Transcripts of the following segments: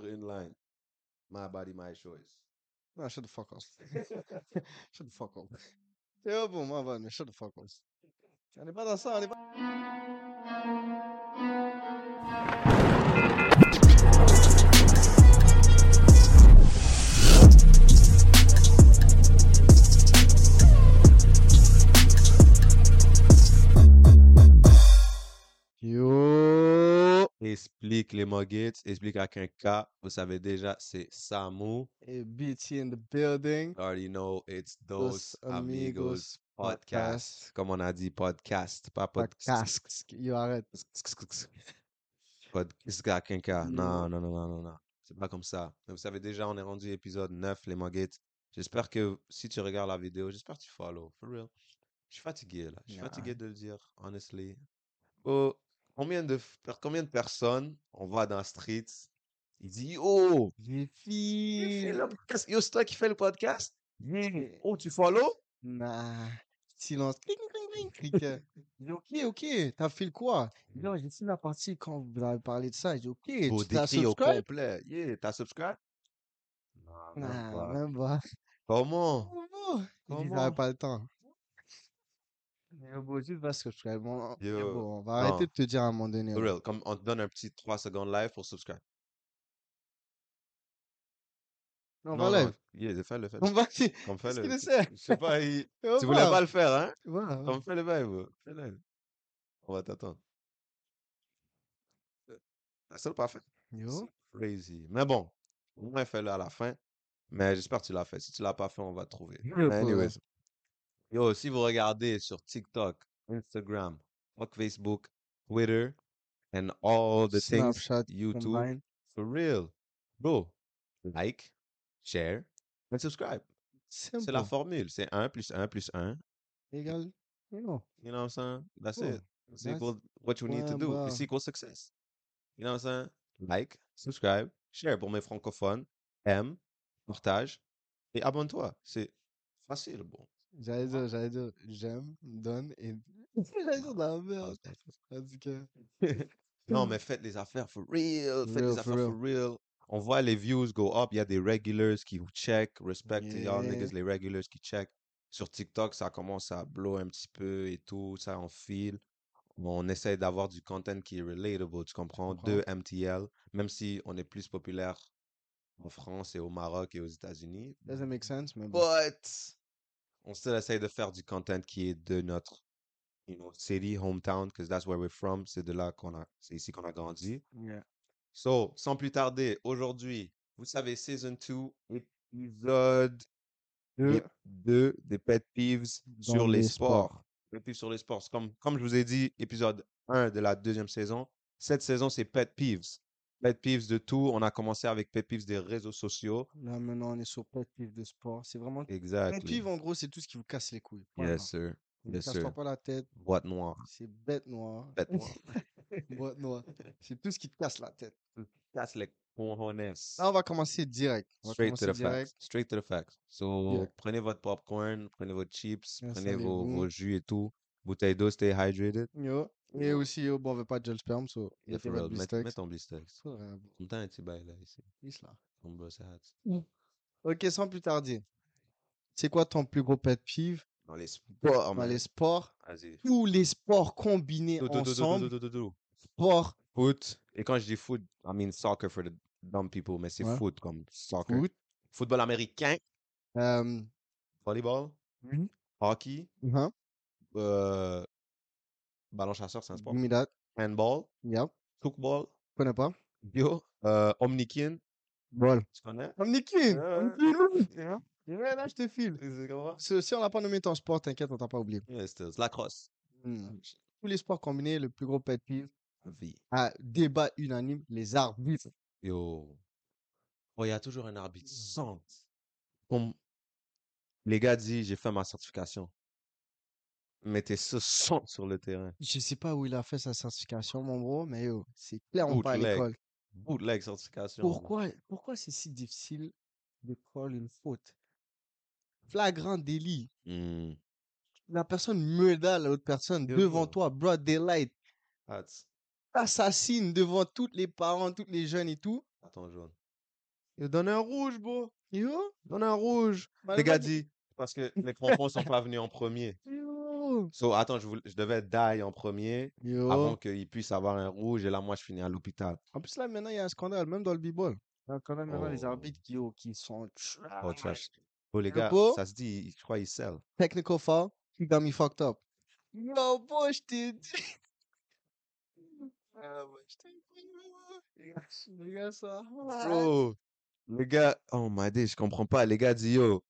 dire une line. My body, my choice. Non, shut the fuck up. shut the fuck up. C'est oh, bon, moi, va, mais shut the fuck up. On n'est pas Explique les Muggets, explique avec un K. Vous savez déjà, c'est Samu. Et BT in the building. Already know it's Dos Amigos Amigos Podcast. Comme on a dit, podcast, pas podcast. Podcast. Yo, arrête. Podcast avec un K. Non, non, non, non, non, non. C'est pas comme ça. Mais vous savez déjà, on est rendu épisode 9, les Muggets. J'espère que si tu regardes la vidéo, j'espère que tu follow. For real. Je suis fatigué là. Je suis Yeah. fatigué de le dire, honestly. Oh, combien de, combien de personnes on voit dans la street, il dit Yo, J'ai tu fais fini. le podcast. Yo, c'est toi qui fais le podcast? Oh, tu follow? Nah. Silence. Cling, cling, cling. J'ai dit, ok, ok. T'as fait le quoi? Il dit, Oh, j'ai fini la partie quand vous avez parlé de ça. J'ai dit, ok. Tu t'as décrire au subscribe? complet. Yeah, t'as subscribe? Non, même Nah, pas. même pas. Comment? Comment? Il dit, Comment? j'avais pas le temps. Subscribe. On, mais Yo, bon, on va non. arrêter de te dire à un moment donné. For là. real, comme on te donne un petit 3 secondes live pour subscribe. Non, on va live. yeah, fais-le, fais-le. On va. Comme Qu'est-ce fais-le. qu'il Tu- essaie? Je sais pas, il- tu voulais pas le faire, hein? Va. Comme fais le bail, fais-le. On va t'attendre. T'as ça pas fait? Yo. C'est crazy. Mais bon, au moins fais-le à la fin. Mais j'espère que tu l'as fait. Si tu l'as pas fait, on va te trouver. Mais anyways. Yo, si vous regardez sur TikTok, Instagram, fuck Facebook, Twitter, and all the things, Snapchat YouTube, combine. for real, bro, like, share, and subscribe. C'est la formule. C'est 1 plus 1 plus 1. Égal. You know. You know what I'm saying? That's Oh, it. It's that's equal what you need to point do. barre. It's equal success. You know what I'm saying? Like, subscribe, share pour mes francophones, aime, partage et abonne-toi. C'est facile, bon. J'allais dire, j'allais dire, j'aime, donne et. J'allais dire de la merde. Non, mais faites les affaires for real. Faites Real, les for affaires for real. On voit les views go up. Il y a des regulars qui check. Respect to y'all Yeah. niggas, les regulars qui check. Sur TikTok, ça commence à blow un petit peu et tout. Ça en file. On essaie d'avoir du content qui est relatable, tu comprends? De MTL, même si on est plus populaire en France et au Maroc et aux États-Unis. Doesn't make sense, mais. But on still essaie de faire du content qui est de notre you know, city, hometown, because that's where we're from. C'est de là qu'on a, c'est ici qu'on a grandi. Yeah. So, sans plus tarder, aujourd'hui, vous savez, Season 2, épisode Deux. 2 des Pet Peeves Dans sur les les sports. sports. Pet Peeves sur les sports. Comme, comme je vous ai dit, épisode 1 de la deuxième saison. Cette saison, c'est Pet Peeves. Pet Peeves de tout. On a commencé avec Pet Peeves des réseaux sociaux. Là, maintenant, on est sur pet peeve de sport. C'est vraiment. Pet Exactly. peeve, en gros, c'est tout ce qui vous casse les couilles. Point Yes, sir. Ne sir. pas la tête. Boîte noire. C'est bête noire. Bête noire. Boîte noire. C'est tout ce qui te casse la tête. Casse les cojones. Là, on va commencer direct. On va Straight to commencer the direct. facts. Straight to the facts. So, Direct. prenez votre popcorn, prenez votre chips, prenez vos, vos jus et tout. Bouteille d'eau, stay hydrated. Yo. Et aussi, bon, on veut pas de gel sperme, so for votre real. Mets, blistex. mets ton blistex. On un petit bail là, ici. Ton brosse hat. Ok, sans plus tarder. C'est quoi ton plus gros pet peeve? Dans les sports, dans les sports. Tous les sports combinés ensemble. Sport, Foot. Et quand je dis foot, I mean soccer for the dumb people, mais c'est foot comme soccer. foot. Football américain, volleyball, Mhm. hockey, hein, euh, ballon chasseur, c'est un sport. that. Handball, Yep. football, Connais pas? yo, euh, omnikin, Ball. tu connais? Omnikin! Omnikin! Ouais, là, je te file. Si si on n'a pas nommé ton sport, t'inquiète, on t'a pas oublié. Yeah, la crosse. Hmm. Tous les sports combinés, le plus gros pet peeve, Vie. à débat unanime, les arbitres. Yo. Oh, il y a toujours un arbitre centre. Comme les gars disent, j'ai fait ma certification. Mettez ce centre sur le terrain. Je sais pas où il a fait sa certification, mon bro, mais yo, c'est clairement pas à l'école. Bootleg certification. Pourquoi, pourquoi c'est si difficile de call une faute? Flagrant délit. Hmm. La personne meurda l'autre personne devant toi, broad daylight. Assassine devant tous les parents, tous les jeunes et tout. Attends, jaune. Il a donné un rouge, bro. Yo, Donne un rouge. Les le gars dit, parce que les crampons sont pas venus en premier. Yo, So, attends, je, voulais- je devais die en premier yo. avant qu'il puisse avoir un rouge et là, moi, je finis à l'hôpital. En plus, là, maintenant, il y a un scandale, même dans le b-ball. Il y a quand même maintenant les Oh. arbitres qui, oh, qui sont Oh, trash. Oh, les Le gars, ça se dit, je crois, ils sell. technical foul. He got me fucked up. Yo, boy, je t'ai dit. Ah, ouais, je t'ai dit, ouais. Les gars, ça. Bro, les gars, oh my days, je comprends pas. Les gars disent, yo,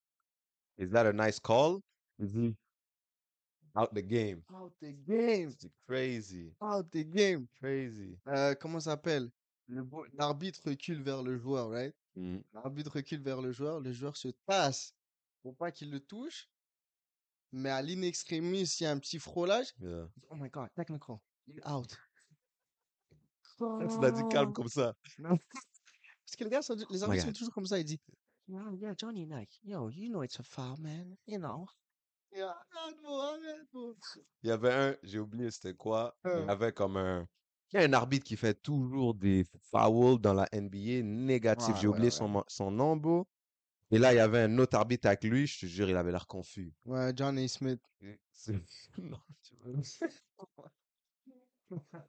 is that a nice call? Il dit, out the game. Out the game. C'est crazy, Out the game. crazy. Euh, comment ça s'appelle? Le bo- L'arbitre recule vers le joueur, right? Mm. L'arbitre recule vers le joueur. Le joueur se tasse pour pas qu'il le touche. Mais à l'inextrémis, il y a un petit frôlage. Yeah. Oh my god, technical. You out. Tu l'as dit calme comme ça. Non. Parce que les gars, sont- les arbitres sont toujours comme ça. Ils disent, yeah, yeah, Johnny, like, yo, you know it's a foul, man. You know. Yeah, arrête, bro, arrête, bro. Il y avait un, j'ai oublié c'était quoi. Il y avait comme un. Il y a un arbitre qui fait toujours des fouls dans la NBA négatifs. Ouais, J'ai oublié ouais, son, son nom, bro. Et là, il y avait un autre arbitre avec lui. Je te jure, il avait l'air confus. Ouais, Smith. Non, tu vois.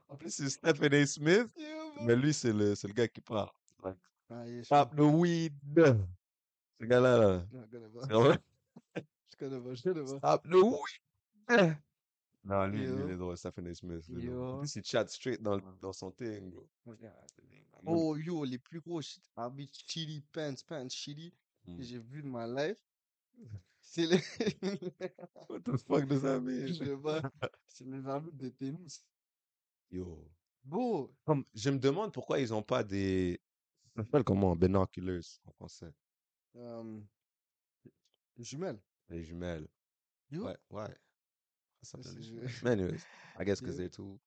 En plus, c'est Stephen A. Smith. Mais lui, c'est le, c'est le gars qui parle. Ah, je Stop the weed. Ce gars-là, là. Connais- pas. Je connais pas. Stop the weed. Non, lui, il est drôle, Stephen A. Smith. il est drôle. En Yo. plus, il chat straight dans, dans son thing, bro. Oh, yo, les plus gros shit- arbitres chili, pants, pants chili que Mm. j'ai vu de ma life. C'est les. What the fuck does that mean? je sais pas. C'est les arbitres de tennis. Yo. Beau. Comme, je me demande pourquoi ils ont pas des. Ça s'appelle comment? Binoculars en français. Euh, jumelles. Les jumelles. Yo. Ouais, ouais. Ça Ça, s'appelle les c'est- jumelles. Mais anyways, I guess because they're too.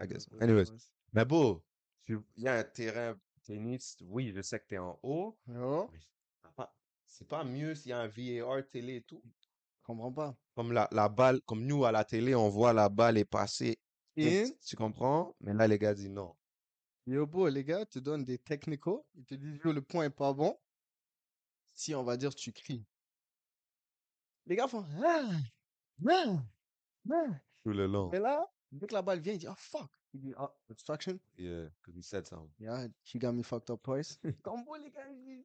I guess. Anyways. Mais beau, tu- il y a un terrain tennis. Oui, je sais que tu es en haut. Mais c'est pas- mieux s'il y a un VAR télé et tout. Je comprends pas. Comme la, la balle, comme nous à la télé, on voit la balle est passée. In. Tu comprends? Mais là, les gars disent non. Yo, beau, les gars te donnent des technicaux. Ils te disent, yo, le point est pas bon. Si on va dire, tu cries. Les gars font, ah, ah, ah. Tout le long. Mais là, dès que la balle vient, il dit, oh fuck. Il dit, ah, obstruction. Yeah, because he said something. Yeah, she got me fucked up twice. Combo, les gars, ils disent,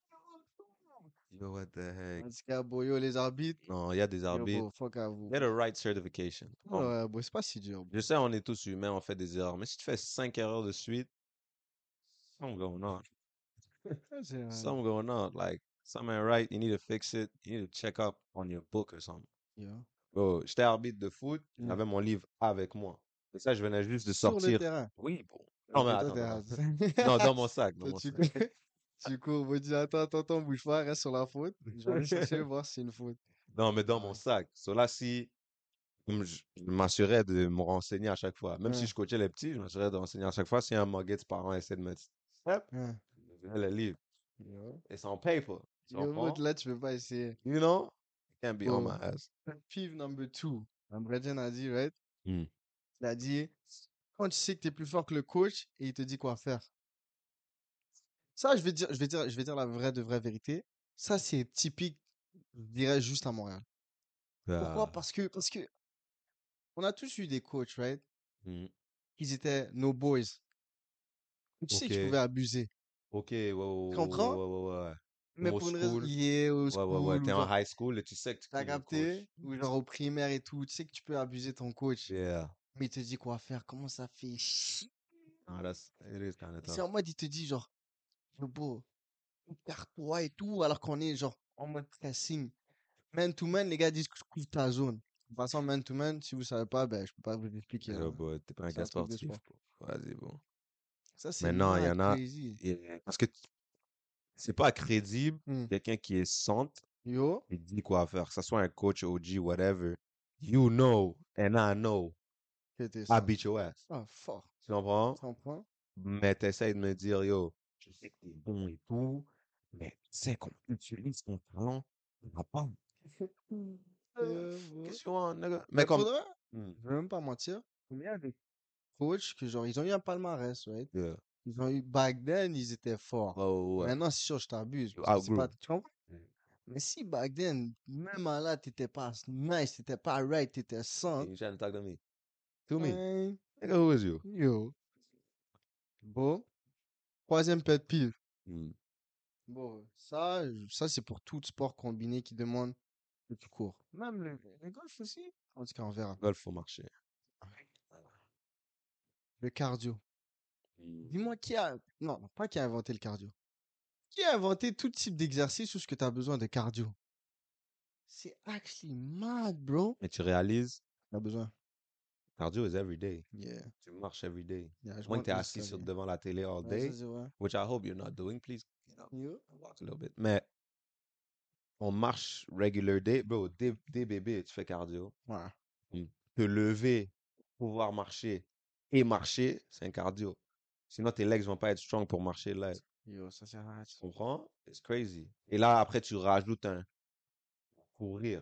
Yo, what the heck? En tout cas, boy, yo, les arbitres. Non, il y a des Yo, arbitres. bro, fuck à vous. Get a right certification. Comme- Ouais, boy, c'est pas si dur. bro. Je sais, on est tous humains, on fait des erreurs. Mais si tu fais cinq erreurs de suite, something going on. Something going on. Like, something right. You need to fix it. You need to check up on your book or something. yo. Bro, j'étais arbitre de foot. Mm. J'avais mon livre avec moi. Et ça, je venais juste de Sur le sortir. terrain? Oui, bon. Non, mais attends. Non, dans mon sac. Dans mon tu, sac. cours, tu cours, me dis, attends, attends, attends, bouge pas, reste sur la faute. Je vais aller chercher, voir si c'est une faute. Non, mais dans mon sac. So là, si je, m'assurais de me renseigner à chaque fois. Même si je coachais les petits, je m'assurais de renseigner à chaque fois. Si un Muggets parent essaie de me Hop, Ouais. le livre. Yo. It's on paper. Tu comprends? là, tu peux pas essayer. You know? Can't be on Bro. my ass. Pive number two. Bredgen a dit, right? Mm. Il a dit, quand tu sais que tu es plus fort que le coach et il te dit quoi faire? Ça, je vais dire, je vais dire, je vais dire la vraie de vraie vérité. Ça, c'est typique, je dirais, juste à Montréal. Pourquoi? Ah, Parce que, parce que, on a tous eu des coachs, right? mm. Ils étaient nos boys. Tu sais que tu pouvais abuser. Ok, ouais, ouais, ouais, comprends? ouais, ouais, ouais, ouais. Mais pour une raison, school. liée au Ouais, school, ouais, ouais. ou T'es en genre, high school et tu sais que tu t'as le capté, ou genre au primaire et tout, tu sais que tu peux abuser ton coach. Yeah. Mais il te dit quoi faire, comment ça fait chier? Ah, C'est en mode, il te dit genre, yo, beau, perds-toi et tout, alors qu'on est genre en mode pressing. Man to man, les gars disent que je couvre ta zone. De toute façon, man to man, si vous savez pas, ben, je peux pas vous expliquer. Hein. t'es pas un gars sportif. Vas-y, bon. Ça, c'est Mais non, il y en a. Parce que c'est pas crédible. Hmm. Quelqu'un qui est centre, Yo, il dit quoi faire. Que ce soit un coach, OG, whatever. You know, and I know. I beat your ass. Ah, fort. Tu comprends? Tu comprends? Mais t'essayes de me dire, yo, je sais que t'es bon et tout, mais tu sais qu'on utilise ton talent, on va pas. Euh, ouais. Qu'est-ce que tu veux, nigga? Mais Mais comme. vrai, Hmm, je vais même pas mentir. Combien de coachs que genre, ils ont eu un palmarès, right? yeah. Ils ont eu, back then, ils étaient forts. Oh, ouais. Maintenant, c'est sûr, je t'abuse. You parce que c'est outgrew. pas, tu comprends? Mais si back then, même à là, t'étais pas nice, t'étais pas right, t'étais sans. You trying to talk to me? To me. hein, Nigga, who is you? Yo. Bon. Troisième pet peeve. Hmm. Bon, ça, ça c'est pour tout sport combiné qui demande que tu cours. Même le, le golf aussi. En tout cas, on verra. Golf, faut marcher. Le cardio. Dis-moi qui a... Non, pas qui a inventé le cardio. Qui a inventé tout type d'exercice ou ce que tu as besoin de cardio? C'est actually mad, bro. Mais tu réalises, T'as besoin. cardio is every day. Yeah. Tu marches every day. yeah je Moins que tu es mes assis sur, devant la télé all day, which I hope you're not doing, please, you Yo. walk a little bit. Mais on marche regular day, bro, dès, dès bébé, tu fais cardio. Ouais. Te lever, pouvoir marcher et marcher, c'est un cardio. Sinon, tes legs vont pas être strong pour marcher là. Yo, ça. Tu comprends? It's crazy. Et là, après, tu rajoutes un courir.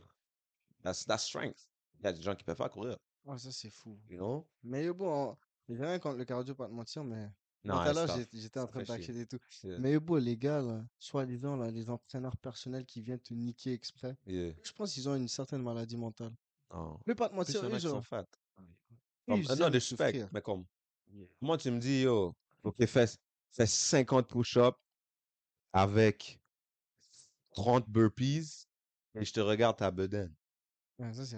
That's, that's strength. Il y a des gens qui peuvent pas courir, Ouais, ça c'est fou. you know? Mais bon, j'ai rien contre le cardio, pas te mentir, mais Non, tout à l'heure, j'étais en train t'acheter et tout. Yeah. Mais bon, les gars, là, soi-disant, là, les entraîneurs personnels qui viennent te niquer exprès, Yeah. je pense qu'ils ont une certaine maladie mentale. Je vais pas te il mentir, qui sont fat. ils euh, non, aiment de respect, souffrir. mais comme, comment tu me dis, yo, ok, fais, fais 50 push-ups avec 30 burpees et je te regarde ta bedaine. Ça c'est.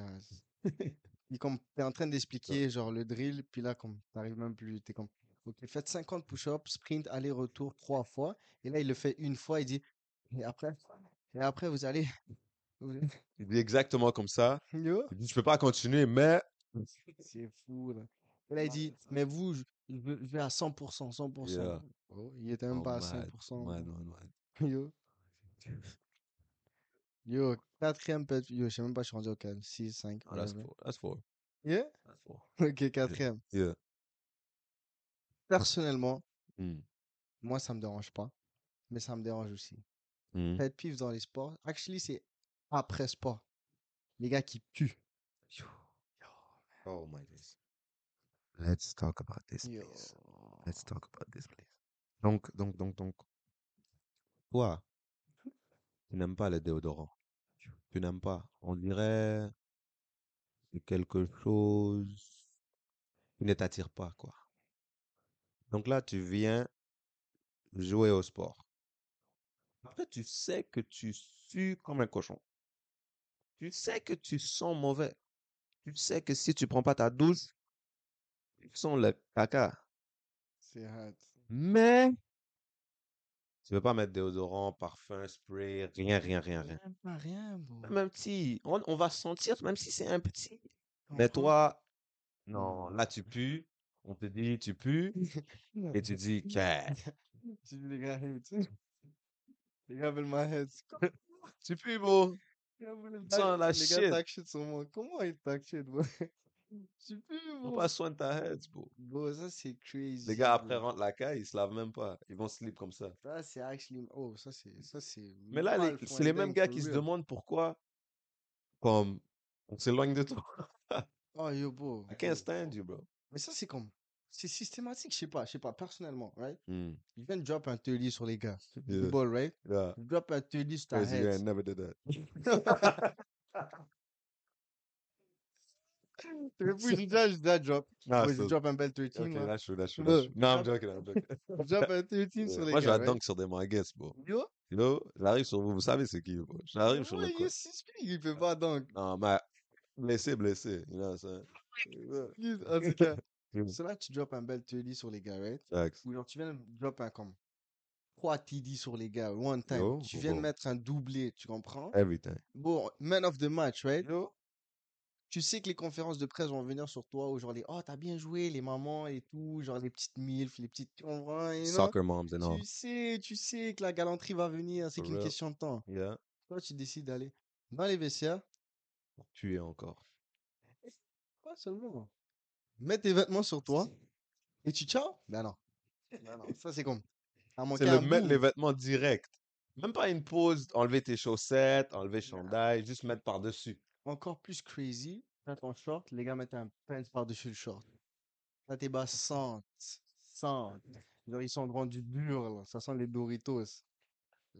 Et comme t'es en train d'expliquer, genre, le drill, puis là, comme, t'arrives même plus, t'es comme, ok, faites 50 push-ups, sprint, aller-retour trois fois, et là, il le fait une fois, il dit, et après, et après, vous allez, Il dit exactement comme ça. Il dit, je peux pas continuer, mais c'est fou, là. Et là, il dit, mais vous, je, veux à 100%, 100%. Yeah. Oh, il était même Oh, pas à 5%. mad, mad, mad. Yo. Yo, quatrième pet, yo, je sais même pas, je suis rendu au 4, 6, 5. Oh, that's four. That's four. Yeah? That's four. Ok, quatrième. Yeah. Personnellement, Mm. moi, ça me dérange pas, mais ça me dérange aussi. Mm. Pet peeve dans les sports, actually, c'est après sport. Les gars qui puent. Oh my days. Let's talk about this, Yo. please. Let's talk about this, please. Donc, donc, donc, donc. Toi, tu n'aimes pas le déodorant. Tu n'aimes pas. On dirait c'est quelque chose qui ne t'attire pas, quoi. Donc là, tu viens jouer au sport. Après, tu sais que tu sues comme un cochon. Tu sais que tu sens mauvais. Tu sais que si tu prends pas ta douche, sens le caca. C'est hard. Mais tu veux pas mettre déodorant, parfum, spray, rien, rien, rien, rien. Même pas rien, bro. Même petit, on, on va sentir, même si c'est un petit. Mais toi, non, là tu pues, on te dit tu pues, et tu dis que Tu dis les gars. Les gars veulent ma head. tu pues, bro. Les gars les gars shit. Comment ils shit, bro? Tu peux, Prends bro. pas soin de ta head, bro. Bro, ça c'est crazy. Les gars après rentrent la caille, ils se lavent même pas. Ils vont slip comme ça. Ça c'est actually. Oh, ça c'est. Ça c'est. Mais là, les- c'est les mêmes gars qui se demandent pourquoi, comme, on s'éloigne de toi. Oh, yo, bro. I can't bro. stand you, bro. Mais ça c'est comme. C'est systématique, je sais pas, je sais pas, personnellement, right? Mm. Je viens de drop un 30 sur les gars. Yeah. The ball, right? Yeah. Je drop un 30 sur ta Crazy guy, head. never did that. Déjà, j'ai déjà drop. Ah, Ouais, j'ai so- drop un bel 13, Okay, moi. that's true, that's true, Look, that's true. No, I'm drop- joking, I'm joking. Je drop un 13 sur les Moi, je right? dunk sur des Nuggets, bro. Yo, know, j'arrive sur vous, vous savez c'est qui, bro. J'arrive sur le il six feet, il fait pas dunk. Non, mais blessé, blessé. You know what I'm saying? En tout cas, c'est là que tu drop un bel 30 sur les gars, right? Ou genre, tu viens de drop un comme 3 TD sur les gars, one time. Yo, tu viens de mettre un doublé, tu comprends? Everything. Bon, man of the match, right? Yo. Tu sais que les conférences de presse vont venir sur toi, ou genre les oh, t'as bien joué, les mamans et tout, genre les petites milfs, les petites. Soccer moms and all. Tu sais, tu sais que la galanterie va venir, c'est qu'une question de temps. Yeah. Toi, tu décides d'aller dans les vestiaires, Tu es encore. pas seulement. Mets tes vêtements sur toi et tu ciao? Ben non. Ben non, ça c'est comme. C'est le mettre les vêtements direct. Même pas une pause, enlever tes chaussettes, enlever chandail, juste mettre par-dessus. Encore plus crazy, t'as ton short, les gars mettent un pants par-dessus le short. Là, tes bas sentent, sentent. Genre, ils sont rendus durs, là. Ça sent les Doritos.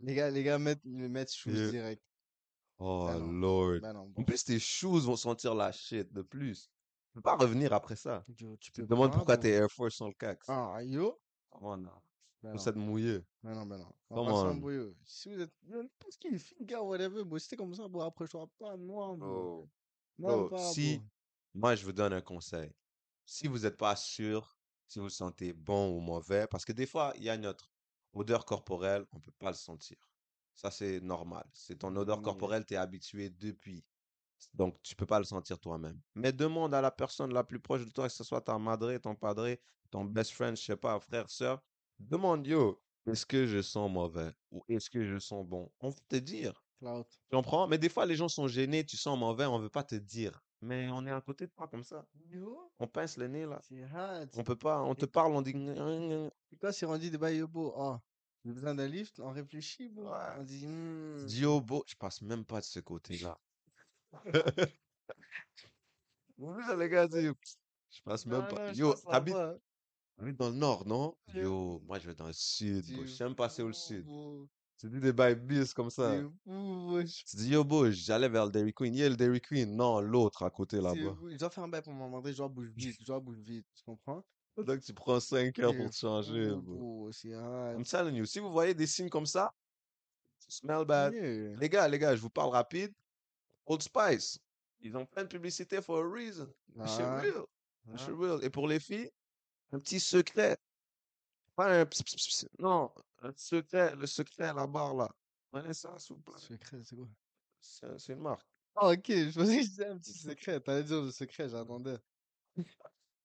Les gars, les gars mettent, ils mettent shoes Yeah. direct. Oh, Ben non. Lord. Ben non, En bon. plus, tes shoes vont sentir la shit de plus. Tu peux pas revenir après ça. Yo, tu Tu te peux demandes pas, pourquoi tes Air Force sont le cax. Ah, yo. Oh non. Ben Non. s'être mouillé. Ben non, non. On va pas on. s'embrouiller. Si vous êtes, yo, n'importe qui, fille, gars, whatever, t'es comme ça, pas de moi, bro. Oh. Même Bro, pas, si, moi, je vous donne un conseil. Si vous n'êtes pas sûr si vous sentez bon ou mauvais, parce que des fois, il y a notre odeur corporelle, on peut pas le sentir. Ça, c'est normal. C'est ton odeur Yeah. corporelle, tu es habitué depuis. Donc, tu peux pas le sentir toi-même. Mais demande à la personne la plus proche de toi, que ce soit ta madre, ton padre, ton best friend, je sais pas, frère, sœur. Demande, yo, est-ce que je sens mauvais ou est-ce que je sens bon? On va te dire. Clout. Tu comprends? Mais des fois, les gens sont gênés, tu sens mauvais, on veut pas te dire. Mais on est à côté de toi comme ça. Yo, On pince le nez là. c'est hard. On peut pas, on te parle, on dit. Et quand c'est rendu yo, bro, oh, j'ai besoin d'un lift, on réfléchit, bro. Ouais. On dit, hmm. Dio beau, je passe même pas de ce côté-là. Ouais, les gars, dis, je passe même Non, pas. non, je Yo, passe t'habites là-bas. T'habites dans le nord, non? Yo. Moi je vais dans le sud, bro. Même passer au sud. bro. Tu dis des bails bis comme ça. Tu dis, yo, beau, j'allais vers le Dairy Queen. Il y a le Dairy Queen. Non, l'autre à côté là-bas. Je dois faire un bail pour m'en demander, je dois bouger vite, je dois bouger vite, tu comprends? Donc tu prends 5 heures pour te changer, bro. bro. I'm telling you, si vous voyez des signes comme ça, smell bad. Yeah. Les gars, les gars, je vous parle rapide. Old Spice, ils ont plein de publicité for a reason. Ah, real. Ah. real. Et pour les filles, un petit secret. Pas un ps, ps, ps, ps. Non, un secret, le secret à la barre là. Prenez ça, s'il vous plaît. Secret, c'est quoi? C'est c'est une marque. Ah, ok, je pensais que c'était un petit secret. T'allais dire le secret, j'attendais.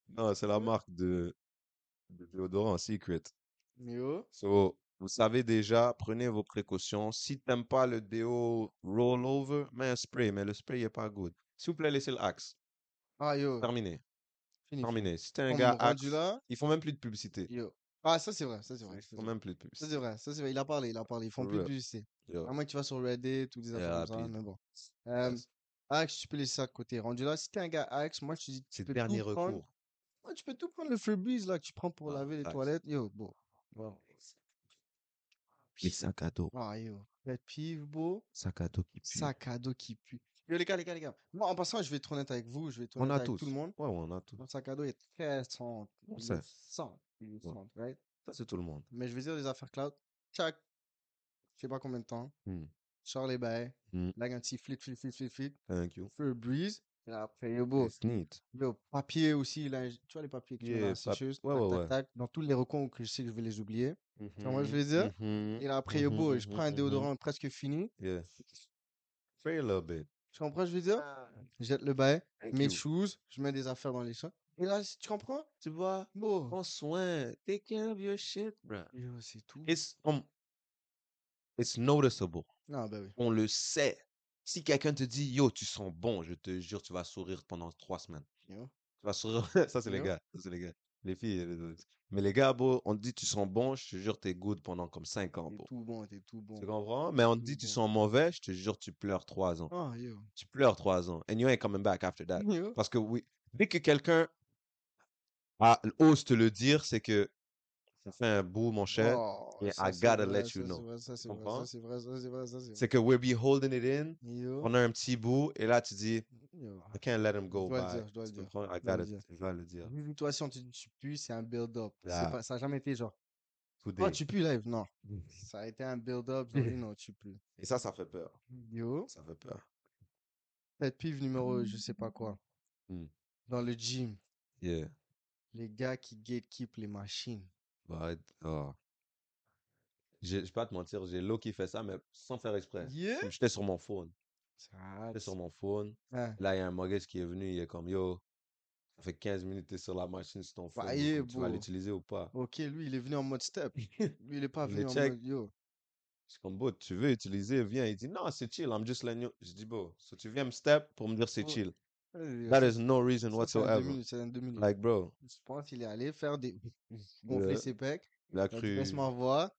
Non, c'est la marque de, de déodorant Secret. Yo. So, vous savez déjà, prenez vos précautions. Si t'aimes pas le déo rollover, mets un spray, mais le spray est pas good. S'il vous plaît, laissez le axe. Ah, yo. Terminé. Fini. Terminé. Si t'es un Comme gars axe, là, ils font même plus de publicité. yo. Ah, ça c'est vrai, ça c'est vrai. Ils ça, font même plus de Ça publicité. c'est vrai, ça c'est vrai. Il a parlé, il a parlé. Ils font plus de publicité. À moins que tu vas sur Reddit ou des affaires comme ça, mais bon. Euh. Axe, tu peux laisser ça de côté. Rendu là, si t'es un gars Axe, moi je te dis, C'est le dernier prendre. recours. Ouais, tu peux tout prendre le Febreze là que tu prends pour Ah, laver les toilettes. Yo, bon. Bon. Les sacs à dos. Ah, yo. Pet peeve, beau. Sacs à dos qui puent. Sac à dos qui pue. Yo, les gars, les gars, les gars. Moi, en passant, je vais être honnête avec vous, je vais être On honnête a avec tous. tout le monde. Ouais, ouais, on a tous. Mon sac à dos est très centre. On Il sait. est centre. Il est Ouais. centre, right? Ça, c'est tout le monde. Mais je vais dire les affaires cloud. Chaque, je sais pas combien de temps. Hmm. Sors les bails. Hmm. Là, un petit flit, flit. Thank you. Febreze. Et après, yo, beau. Yo, papier aussi, là, tu vois les papiers que tu Yeah, la pap- sécheuse, ouais, tac, ouais, tac, ouais. tac, dans tous les recoins que je sais que je vais les oublier. vois, moi, je vais dire, mhm, Et là, après, yo, mhm, beau, je mhm, prends un mhm. déodorant presque fini. Yeah. Spray a little bit. Tu comprends, ce que je veux dire? Je jette le bail, Thank mes you. shoes, je mets des affaires dans les champs. Et là, tu comprends? Tu vois, Beau. prends soin. Take care of your shit, bro. Yo, c'est tout. It's, um, it's noticeable. Non, bah oui. On le sait. Si quelqu'un te dit, yo, tu sens bon, je te jure, tu vas sourire pendant trois semaines. Yo. Tu vas sourire. Ça, c'est les gars. Ça, c'est les gars. Les filles. les- Mais les gars, bro, on te dit, tu sens bon, je te jure, t'es good pendant comme cinq ans, T'es bro. tout bon, t'es tout bon. Tu comprends? Mais on te dit, tu sens mauvais, je te jure, tu pleures trois ans. Ah, yo. Tu pleures trois ans. And you ain't coming back after that. Yo. Parce que oui, dès que quelqu'un a- ose te le dire, c'est que ça fait un bout, mon cher. Oh, Yeah, ça, I gotta vrai, let you ça, know. c'est vrai, Ça, c'est vrai, c'est vrai, ça, c'est vrai, ça, c'est C'est que we be holding it in. Yo. On a un petit bout, et là, tu dis, Yo. I can't let him go dois le dire, je dois le dire? I je dois le gotta, dire. je dois le dire. Toi, si on te dit tu pues, c'est un build-up. Yeah. pas- Ça n'a jamais été genre, Today. oh, tu pues live. Non. Ça a été un build-up. Non, tu pues. Et ça, ça fait peur. Yo. Ça fait peur. Pet peeve numéro, je sais pas quoi. Hmm. Dans le gym, Yeah. les gars qui gatekeep les machines. Bah, oh. Je je vais pas te mentir, j'ai l'eau qui fait ça, mais sans faire exprès. Yeah. J'étais sur mon phone. J'étais sur mon phone. Ouais. Là, il y a un Mogues qui est venu, il est comme, yo, ça fait 15 minutes que tu es sur la machine sur ton phone. Bah, tu vas bro. l'utiliser ou pas? Ok, lui, il est venu en mode step. Lui, il est pas venu le en check. mode yo. Je suis comme, bro, tu veux utiliser, viens. Il dit, non, c'est chill, I'm just letting you. Je dis, bro, so tu viens me step pour me dire c'est chill. Euh, That ça, is no reason whatsoever. Like, bro, Je pense qu'il est allé faire des. gonfler ses pecs. il a Il a dit, cru. laisse-moi voir.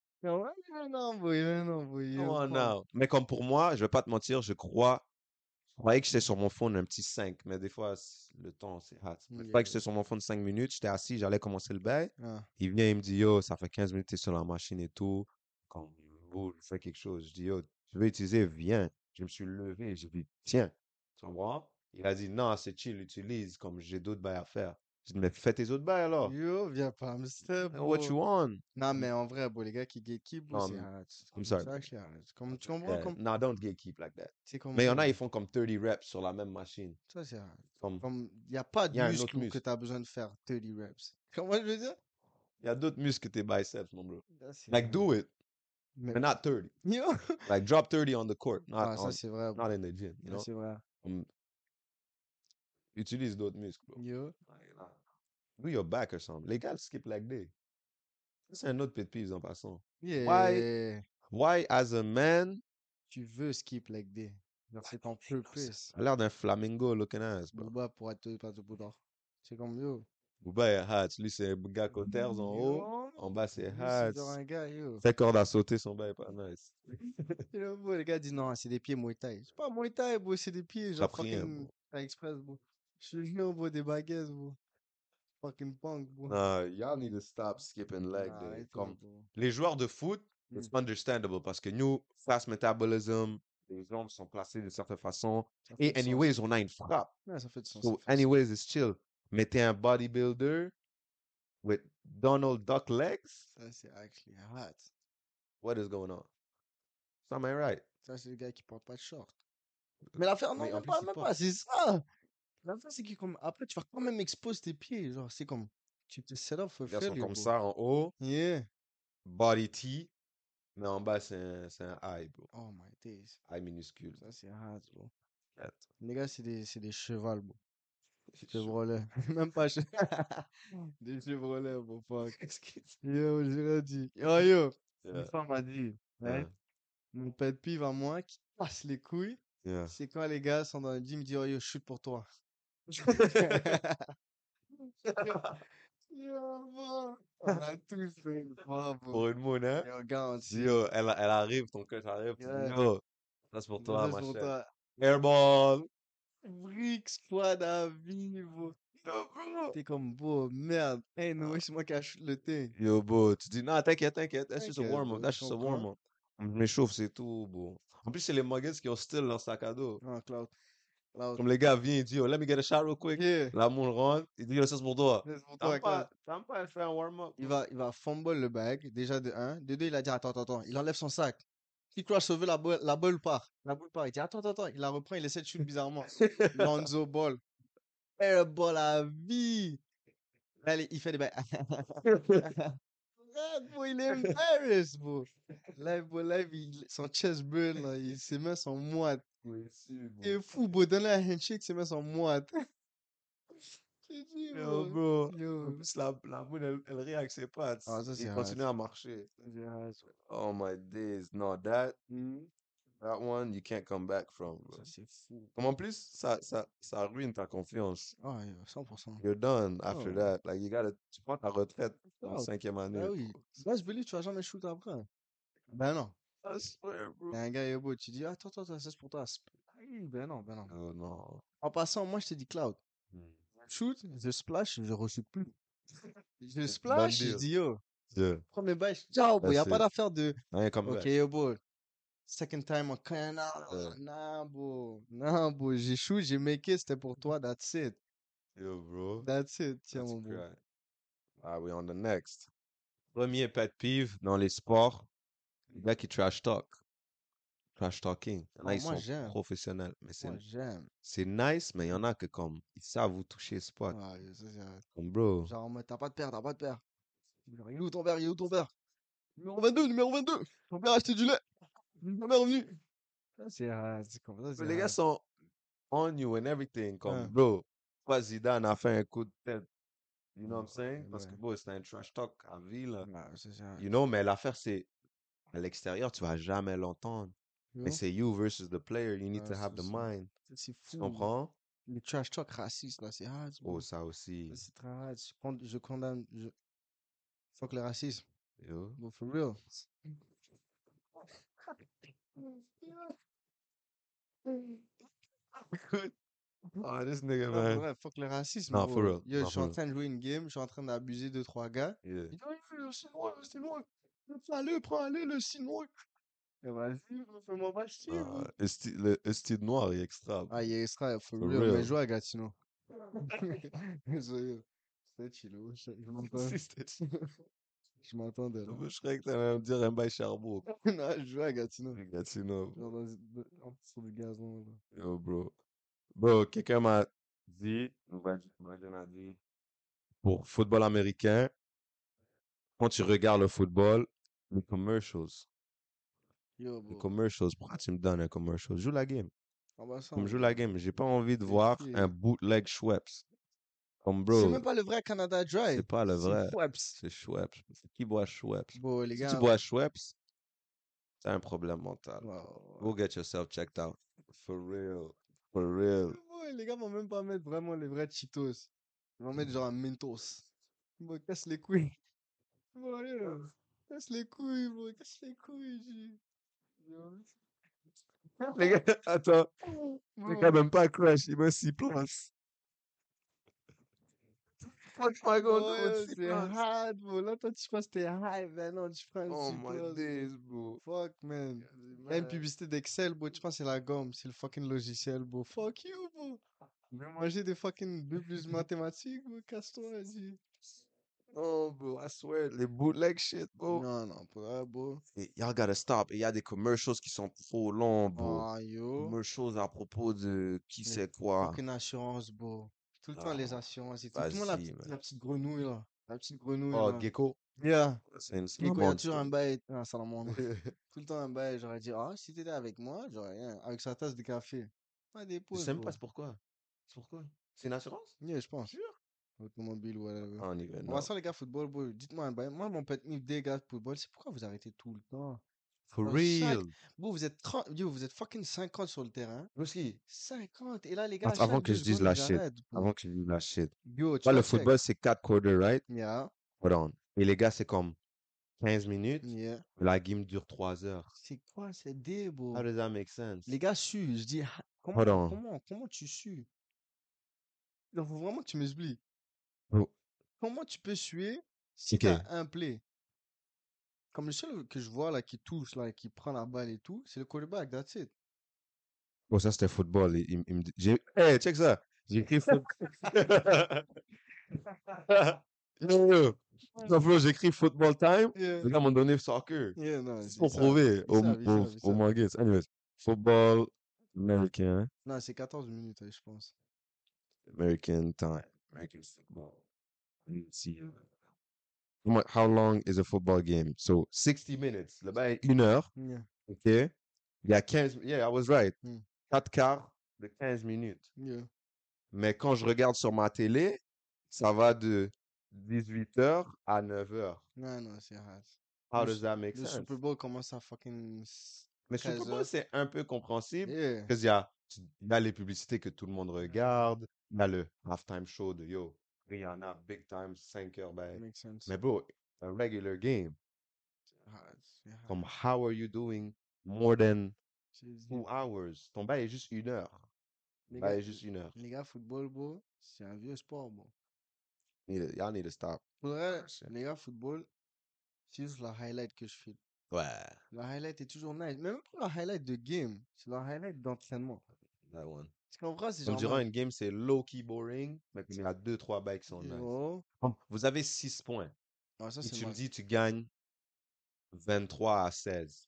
Non, non, non. Mais comme pour moi, je vais pas te mentir, je crois croyais que j'étais sur mon phone un petit 5, mais des fois, le temps, c'est hot. Je croyais que j'étais sur mon phone 5 minutes, j'étais assis, j'allais commencer le bail. Ah, Il vient, il me dit, yo, ça fait 15 minutes que t'es sur la machine et tout. Comme, je fais quelque chose. Je dis, yo, tu veux utiliser, viens. Je me suis levé, j'ai dit, tiens, tu comprends? Il a dit, non, c'est chill, utilise, comme j'ai d'autres bails à faire. J'ai dit, mais fais tes autres bails alors. Yo, viens pas me step, What you want? Non, mais en vrai, bro, les gars qui gatekeep, Non, c'est mais-. I'm sorry. C'est actually hard. Comme, tu comprends? Yeah, Comme, No, don't gatekeep like that. c'est comme, Mais il y en a, ils font comme 30 reps sur la même machine. Ça, c'est. Comme, Comme, il n'y a pas de y a un muscle que muscle. tu as besoin de faire 30 reps. Comment je veux dire? il y a d'autres muscles que tes biceps, mon bro. Là, c'est Like, do it, Mais- but not 30. Yo! Like, drop 30 on the court, not, Ah, ça, on, c'est vrai, bro. not in the gym, you Ça, know? c'est vrai. Comme, utilise d'autres muscles, bro. Like, nah. Do your back or something. Les gars skip leg day. Ça, C'est un autre pet peeve en passant. Yeah. Why, as a man, Tu veux skip leg day? Genre, c'est ton purpose. a l'air d'un flamingo looking ass, bro. Booba pour être pas de boudor. C'est comme yo. Booba est hats. Lui, c'est un gars cautère en haut. Yo. En bas, c'est Lui, c'est hats. genre un gars, yo. Fait corde à sauter, son bail est pas nice. Les gars disent non, c'est des pieds Muay Thai. C'est pas Muay Thai, bro, c'est des pieds, genre fucking Thai Express, bro. Je jure, bro, des baguettes, bro. Fucking punk, bro. Nah, y'all need to stop skipping leg Nah, day. arrête-toi, Comme, bro. les joueurs de foot, it's understandable parce que nous, fast metabolism, les jambes sont placées de certaine façon. Et du sens. anyways, on a une frappe. Ouais, ça fait du sens. So, du sens. anyways, it's chill. Mais t'es un bodybuilder with Donald Duck legs? Ça, c'est actually hot. What is going on? Am I right? Ça, c'est le gars qui porte pas de short. Mais l'affaire, non, Mais même pas, même porte. pas, c'est ça. L'affaire, c'est que comme, après, tu vas quand même exposer tes pieds. Genre, c'est comme, tu te set up gars sont comme ça en haut, Yeah. body T, mais en bas, c'est un, c'est un eye, bro. Oh my days. Eye minuscule. Ça, c'est hard, bro. Les gars, c'est des, c'est des chevals, bro. Chevrolet. Même pas che- Des Chevrolets, bro. Fuck. Yo, j'ai dit. Yo, yo. Une Yeah, femme m'a dit, yeah, hein, mon pet pive à moi qui passe les couilles, yeah. c'est quand les gars sont dans le gym, ils disent, oh yo, shoot pour toi. On a tous fait une fois, bro. Pour une moon, hein? Yo, yo, elle, elle arrive, ton coach arrive, tu dis, Ouais. yo, ça c'est pour toi, ma pour chère. toi. Airball! Brick squad à vie, bro. T'es comme, bro, merde. Hey, no, c'est moi qui a shoot le thé. Yo, bro, tu dis, non, t'inquiète, t'inquiète, that's just a T'inquiète, warm-up, bro, that's je just a comprends. warm-up. Je m'échauffe, c'est tout, bro. En plus, c'est les muggets qui ont still leur sac à dos. Ah, Cloud. Comme les gars viennent, ils disent, yo, let me get a shot real quick. Yeah. La moule rentre, il dit, pour toi, T'aimes Cloud. pas, fait un warm-up. Il va, il va fumble le bag, déjà de 1. De 2, il a dit attends, attends, attends. Il enlève son sac. Il croit sauver la boule, la balle part? La boule part. Il dit attends, attends, attends. Il la reprend, il essaie de shoot bizarrement. Lonzo Ball. Airball à vie. Là, il- fait des bails. Bro, il est embarrassed, bro. Live, bro, live, il- son chest burn, là, il- ses mains sont moites. Est fou, bro. Donne-le un handshake, sont moites. J'ai dit, Yo, bro. bro. En Yo. plus, la, la moule, elle, elle ses pattes. Ah, ça, il continue à marcher. Oh my days. No, that, that one, you can't come back from, bro. Ça, c'est fou. Comme en plus, ça, ça, ça ruine ta confiance. Ah, yo, 100%. You're done after Oh. that. Like, you gotta, tu prends ta retraite en Ah, cinquième année. Ah oui. Là, je believe, tu vas jamais shoot après. Ben non. Bro. Il y a un gars, yo, bro, tu dis, attends, attends, attends, ça c'est pour toi. Ah oui, ben non, ben non. Oh non. En passant, moi, je te dis Cloud. Hmm. Shoot, je splash, je reçoute plus. Je splash, je dis, yo, Yeah. premier bail, ciao, bro. Il n'y a pas d'affaire de, Rien comme ok, yo, bro. Second time, ok, non, Ouais. non, bro. Non, bro, j'ai shoot, j'ai make it, c'était pour toi, that's it. Yo, bro. That's it, tiens, That's mon bro. Ah, we on the next. Premier pet peeve dans les sports, les gars qui trash talk. Trash talking. Il y en a, Oh, ils moi, sont j'aime. professionnels. Mais c'est Moi, j'aime. c'est nice, mais il y en a que comme, ils savent où toucher spot. Ah, yo, ça, c'est- Comme, bro. Genre, en mode, t'as pas de paire, t'as pas de. Genre, il est où ton père, il est où ton père Numéro 22, numéro 22 Ton père a acheté du lait Ton père est revenu Ça, c'est ah, c'est comme ça, c'est les gars ah. sont on you and everything. Comme, Ouais. bro, pas Zidane a fait un coup de tête. You know what I'm saying? Ouais, Parce que, ouais. bro, c'est un trash talk à vie, là. Ouais, c'est ça. You know, mais l'affaire, c'est à l'extérieur, tu vas jamais l'entendre. You Mais c'est you versus the player. You need Ouais, to have c'est the mind. C'est Tu fou. comprends? Les trash talk racistes, là, c'est hard. Oh, ça aussi. C'est très hard. Je, con- je condamne. Je... Fuck le racisme. Yo. Bro, for real. Ah, this nigga, Non, man. vrai, fuck le racisme, Non, for real. Yo, Non, je suis en train de jouer une game, je suis en train d'abuser deux, trois gars. Yeah. Il dit, oh, le Chinois, le Chinois. Allez, prends, allez, le Chinois. Et vas-y, fais-moi pas chier, bro. Ah, esti- le le style noir est extra. Ah, il est extra, for For real, mais real. joue à Gatineau. Désolé. C'était chill, oh, je je m'entends. Si, c'était- Je m'entendais, là. Je croyais que t'allais me dire un bail Charbot. Non, je joue à Gatineau. Gatineau. Genre dans, dans- en- sur du gazon, là. Yo, bro. Bro, quelqu'un m'a dit, quelqu'un m'a dit, pour football américain, quand tu regardes le football, les commercials, Yo, les commercials, pourquoi tu me donnes un commercial? Joue la game. En passant, Comme joue la game. J'ai pas envie de C'est voir qui? un bootleg Schweppes. Comme C'est même pas le vrai Canada Dry. c'est pas le vrai. Schweppes. C'est Schweppes. Qui boit Schweppes? Bon, les Si tu bois Schweppes, t'as un problème mental. wow. Go get yourself checked out. For real. For real. Les gars vont même pas mettre vraiment les vrais Cheetos. Ils vont mettre genre un Mentos. Bon, casse les couilles. Bon, allez, là. Casse les couilles, bro. Casse les couilles. Les gars, attends. Les gars, même pas crush, il met 6 places. Fuck my god, Ouais, c'est hard, bro. Là, toi, tu penses que t'es high, ben non, tu prends Oh my days, bro. Fuck, man. Là, une publicité d'Excel, bro. Tu penses que c'est la gomme, c'est le fucking logiciel, bro. Fuck you, bro. Vais manger des fucking 2 plus mathématiques, bro. Casse-toi, vas-y. Oh, bro, I swear, les bootleg shit, bro. Non, non, vrai, bro. Y'all gotta stop. Et il y a des commercials qui sont trop longs, bro. Ah, yo. Commercials à propos de qui sait quoi. Aucune assurance, bro. Tout le temps, les Ah, assurances et tout. Le monde, la petite, man. la petite grenouille, là. La petite grenouille, Oh, là. Gecko. Yeah. C'est une Gecko, il y a toujours un bail. Ah, salamandre. Tout le temps, un bail. J'aurais dit, ah, si t'étais avec moi, j'aurais rien. Avec sa tasse de café. Pas des Je pauses, sais même pas c'est pourquoi. C'est pourquoi? C'est une assurance? Yeah, je pense. Automobile, whatever. Ah, on y va, On non. va sur les gars football, bro. Dites-moi un bail. Moi, mon pet peeve des gars football, c'est pourquoi vous arrêtez tout le temps? For Dans chaque- real. Bro, vous êtes 30, yo, vous êtes fucking 50 sur le terrain. Aussi, 50. Et là, les gars, avant que je dise la shit. avant que je dise la shit. Yo, tu Là, le check. football, c'est 4 quarters, right? Yeah, Hold on. Et les gars, c'est comme 15 minutes. yeah. La game dure 3 heures. C'est quoi ces dé, bro? How does that make sense? Les gars suent. Je dis, ah, comment, Hold on. comment, comment tu sues? Il faut vraiment que tu m'expliques. Comment tu peux suer si Ok. t'as un play? Comme le seul que je vois là qui touche, là, qui prend la balle et tout, c'est le quarterback, that's it. Oh, ça, c'était football. Il, il-. Hey, check ça. J'ai écrit football. Non, j'ai écrit football time. Yeah, Les gars m'ont donné soccer. yeah, non, C'est c'est pour ça. prouver au. Margate. Anyways, football américain. Non, c'est 14 minutes, je pense. American time. American football. See. How mu- How long is a football game? So 60 minutes. Le bail est une heure. Yeah, OK? Il y a 15. Yeah, I was right. Hmm. 4 quarts de 15 minutes. yeah. Mais quand je regarde sur ma télé, ça va de 18h à 9h. Non, non, c'est hard. How Le does that make Le sense? Super Bowl commence à fucking. Mais Super 13 Bowl, c'est un peu compréhensible. Yeah. Parce qu'il y a, y les publicités que tout le monde regarde. A le halftime show de Yo, Rihanna, Big Time, 5 heures. Ben. Makes sense. Mais bro, a regular game. C'est hard. Comme, how are you doing more than two hours? Ton bail est juste une heure. Les Bail est juste une heure. les gars, football, bro, c'est un vieux sport, bro. Need Y'all need to stop. Pour vrai, les gars, football, c'est juste la highlight que je file. Ouais. La highlight est toujours nice. Même pas la highlight de game, c'est la highlight d'entraînement. That one. Tu comprends? C'est genre. mode, une game, c'est low-key boring, mais il y a deux, trois bails qui sont nice. Comme, Vous avez 6 points. Ah, ça, Et tu me dis, tu gagnes 23 à 16.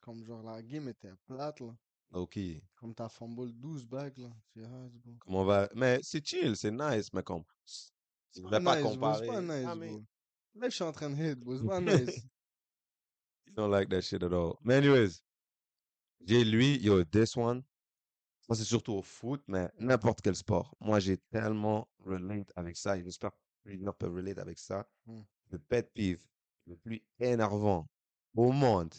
Comme genre la game était plate, là. OK. Comme t'as fumble 12 bags, là. Bro. Comment on va. Mais c'est chill, c'est nice, mais comme. Je vais pas nice, comparer. C'est pas nice, Ah, mais. Là, je suis en train de hit, bro. C'est pas nice. you don't like that shit at all. Mais anyways, j'ai lui, yo, this one. Ça, c'est surtout au foot, mais n'importe quel sport. Moi, j'ai tellement relate avec ça. et J'espère que gens peuvent relate avec ça. Hmm. Le pet peeve le plus énervant au monde,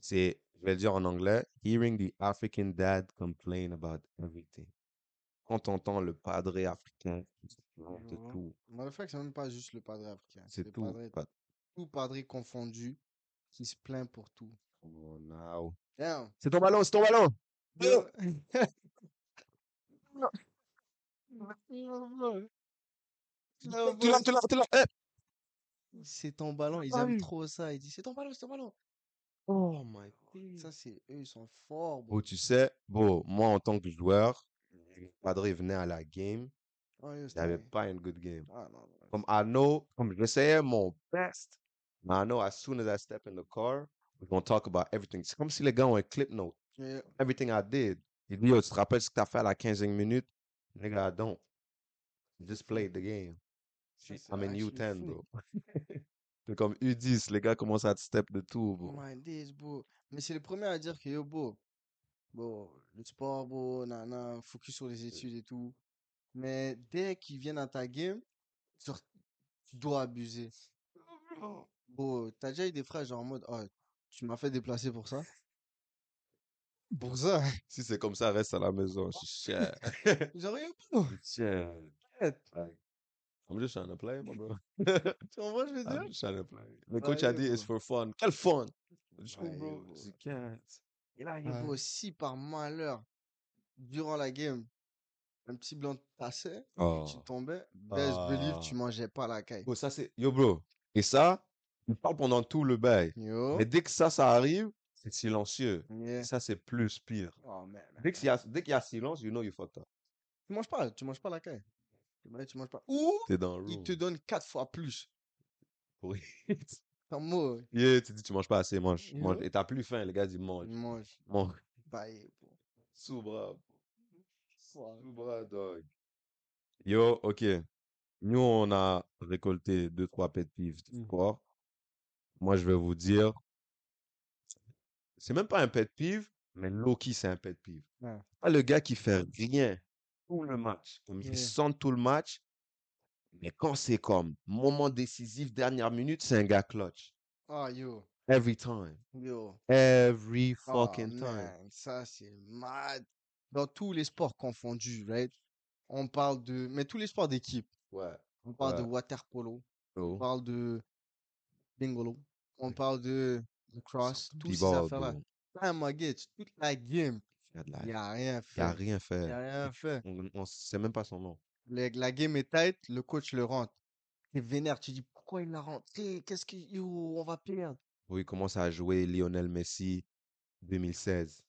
c'est, je vais le dire en anglais, hearing the African dad complain about everything. Quand t'entends le padre africain qui se plaint de tout, Mais le fait que c'est même pas juste le padre africain. c'est tout. padre- Pas- tout padre confondu qui se plaint pour tout. On. Damn. C'est ton ballon, c'est ton ballon! Non. Eh! C'est ton ballon, ils aiment trop ça. Il dit, c'est ton ballon, c'est ton ballon. Oh my God. Ça, c'est eux, ils sont forts, bro. Bon, tu sais, bon, moi en tant que joueur, il venait à la game, Oh, yo, c'était vrai. pas une good game. Ah, non, non. Comme I know, comme j'essayais mon best, mais I know as soon as I step in the car, we're gonna talk about everything. C'est comme si les gars ont un clip note. Yeah. Everything I did. Il dit, yo, tu te rappelles ce que t'as fait à la 15e minute? Nigga, I don't. Just played the game. I'm in actually U10, fou. bro. C'est comme U10, les gars commencent à te step de tout, Oh bro. my days, bro. Mais c'est le premier à dire que yo, bro, bon, le sport, bro, nana, focus sur les études et tout. Mais dès qu'ils viennent à ta game, genre, tu dois abuser. Bro, t'as déjà eu des frères genre en mode, oh, tu m'as fait déplacer pour ça? Pour ça? Si c'est comme ça, reste à la maison. Je suis cher. Genre, yo, bro, cher. arrête. Like, I'm just trying to play, my bro. Tu comprends ce que je veux I'm dire? just trying to play. Le coach a dit, it's for fun. Quel fun! Je Ouais, dis, bro, je là, yo, Ouais. bro, si par malheur, durant la game, un petit blanc et Oh. tu tombais, best believe, tu Ah. mangeais pas la caille. Bro, ça c'est. Yo, bro. Et ça, il parle pendant tout le bail. Yo. Mais dès que ça, ça arrive, c'est silencieux. Yeah. Ça, c'est plus pire. Oh, man. Dès qu'il y qu'il y a silence, you know you fucked up. Tu manges pas, tu manges pas la caille. Tu manges pas. Ou dans il room. te donne quatre fois plus. Oui. Comme moi, yeah, tu dis, tu manges pas assez, mange. Yo. mange. Et t'as plus faim, les gars disent, mange. il mange. Mange. Bro. Sous bras. Sous bras, dog. Yo, ok. Nous, on a récolté deux, trois pet peeves du Mhm. sport. Moi, je vais vous dire, c'est même pas un pet peeve, mais Loki, c'est un pet peeve. Ouais. Pas le gars qui fait rien tout le match. Comme il sent tout le match. Mais quand c'est comme moment décisif, dernière minute, c'est un gars clutch. Ah, yo. Every time. Yo. Every Oh, fucking time. ça c'est mad. Dans tous les sports confondus, right? On parle de. Mais tous les sports d'équipe. Ouais. On parle de water polo. On Bro. parle de bingolo. On parle de cross. Tous ces affaires-là. toute la game, Il a il n'y a rien il y a fait. rien Il fait. n'y a rien fait. On, on sait même pas son nom. Le- la game est tight, le coach le rentre. T'es vénère, tu dis pourquoi il l'a rentré? Qu'est-ce que. Yo, on va perdre. Oui, il commence à jouer Lionel Messi 2016.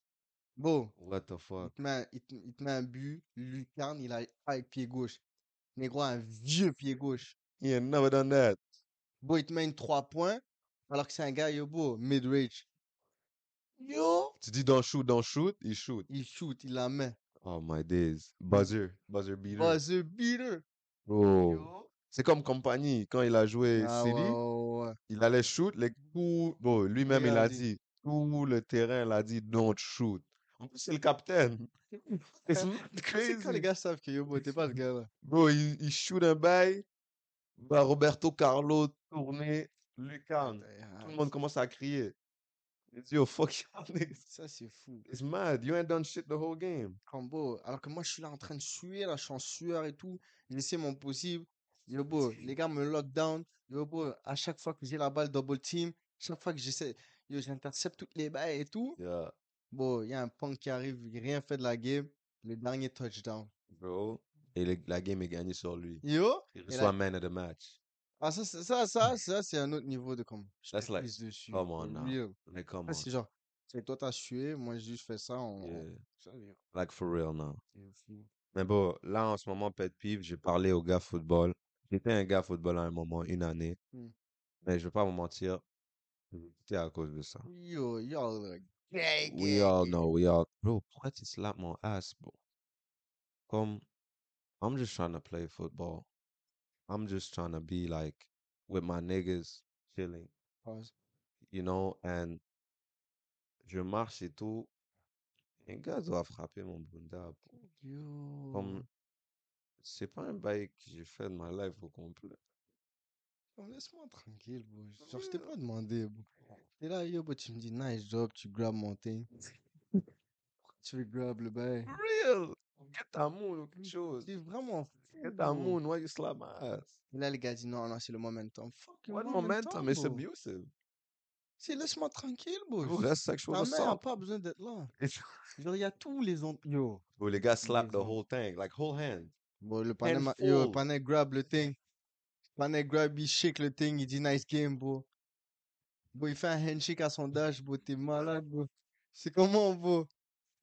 Bon, What the il fuck? te met, il te, il te met un but, Lucarne, il a un pied gauche. Négro a un vieux pied gauche. He ain't never done that. Bon, il te met une 3 points, alors que c'est un gars, yo, beau, mid-range. Yo! Tu dis don't shoot, don't shoot, il shoot. Il shoot, il la met. Oh my days. Buzzer, buzzer beater. Buzzer beater. Bro. C'est comme compagnie, quand il a joué Ah City, ouais, ouais, ouais. il allait shoot, les tout, bon, lui-même il a dit, tout le terrain l'a dit don't shoot. En plus, c'est le capitaine. C'est quand les crazy. gars savent que yo, bro, t'es pas ce gars-là. Bro, il, il shoot un bail, bah, Roberto Carlo tourné, Lucan. Tout le monde commence à crier. Il dit, oh fuck y'all niggas. Ça, c'est fou. It's mad. You ain't done shit the whole game. Combo. Alors que moi, je suis là en train de suer, là, je suis en sueur et tout. J'essaie mon possible. Yo, bro, les gars me lock down. Yo, bro, à chaque fois que j'ai la balle double team, chaque fois que j'essaie, yo, j'intercepte toutes les balles et tout. Yeah, Bon, il y a un punk qui arrive, il rien fait de la game. Le dernier touchdown. bro. Et le- la game est gagnée sur lui. Yo, Il reçoit là- man of the match. Ah, ça, c'est- ça, ça, ça, c'est un autre niveau de comme. Je That's like, pisse dessus. come on now. real. Like, come Ah, on. c'est genre, c'est toi, t'as sué, moi, j'ai juste fait ça. On... Yeah. Ça, Like, for real now. Mais bon, là, en ce moment, pet peeve, j'ai parlé au gars football. J'étais un gars football à un moment, une année. Hmm. Mais je vais pas vous mentir, c'était à cause de ça. Yo, y'all look gay, We all know, we all. Bro, pourquoi tu slap mon ass, bro? Comme, I'm just trying to play football. I'm just trying to be like with my niggas chilling, Pause. you know, and je marche et tout. Un gars doit frapper mon bunda. Yo. Comme, c'est pas un bail que j'ai fait de ma life au complet. Laisse-moi tranquille, bro. Genre, je t'ai pas demandé, bro. T'es là, yo, bro, tu me dis nice job, tu grabes mon thing. Pourquoi tu veux grab le bail? Real! Get ta moon ou quelque chose? C'est vraiment fou, Get bro. moon, why you slap my ass? Et là, les gars disent non, non, c'est le momentum. Fuck What momentum? It's abusive. C'est laisse-moi tranquille, bro. Bro, that's sexual Ta mère a assault. pas besoin d'être là. Genre, il y a tous les autres. Yo. Bro, les gars slap the whole thing, like whole hand. Bon, le panel, ma- yo, le Handful. panel grab le thing. Panel grab, il shake le thing, il dit nice game, bro. Bro, il fait un handshake à son dash, bro. T'es malade, bro. C'est comment, bro?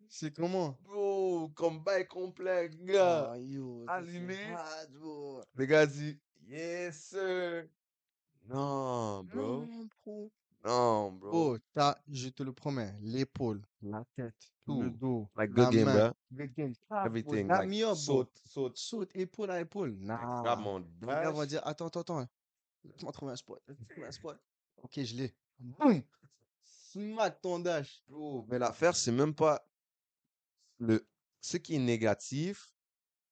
C'est comment? Bro, combat complet, gars. C'est allumé. bro. Les gars disent, yes, sir. Non, bro. Non, bro. Non, bro. Bro, t'as, je te le promets, l'épaule, la tête, le Tout. dos, Like la good game, main. bro. Good game. Bro, Everything. Like, me up, bro. saute, saute. Saute épaule à épaule. Grab Nah. mon Les gars vont dash. dire, attends, attends, attends. Laisse-moi trouver un spot. Laisse-moi trouver un spot. Ok, je l'ai. Boum! Smack ton dash. Bro, mais l'affaire, c'est même pas le. Ce qui est négatif,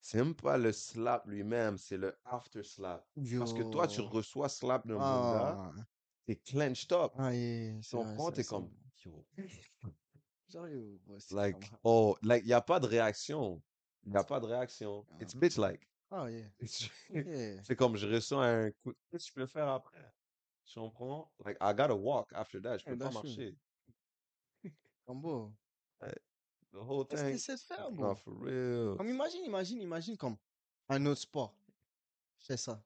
c'est même pas le slap lui-même, c'est le after slap. Parce que toi, tu reçois slap d'un bon gars, Ah, t'es clenched up. ah, yeah, T'es comme, yo. Genre, Like, oh, like, y a pas de réaction. Y a pas de réaction. Ah. It's bitch-like. Ah, yeah. Yeah. C'est comme je reçois un coup. Qu'est-ce que je peux faire après? Tu comprends? Like, I gotta walk after that. Je peux pas marcher. Beau. The whole Qu'est-ce que thing. t'essaies de faire, bro? For real. Comme imagine, imagine, imagine comme un autre sport. Fais ça.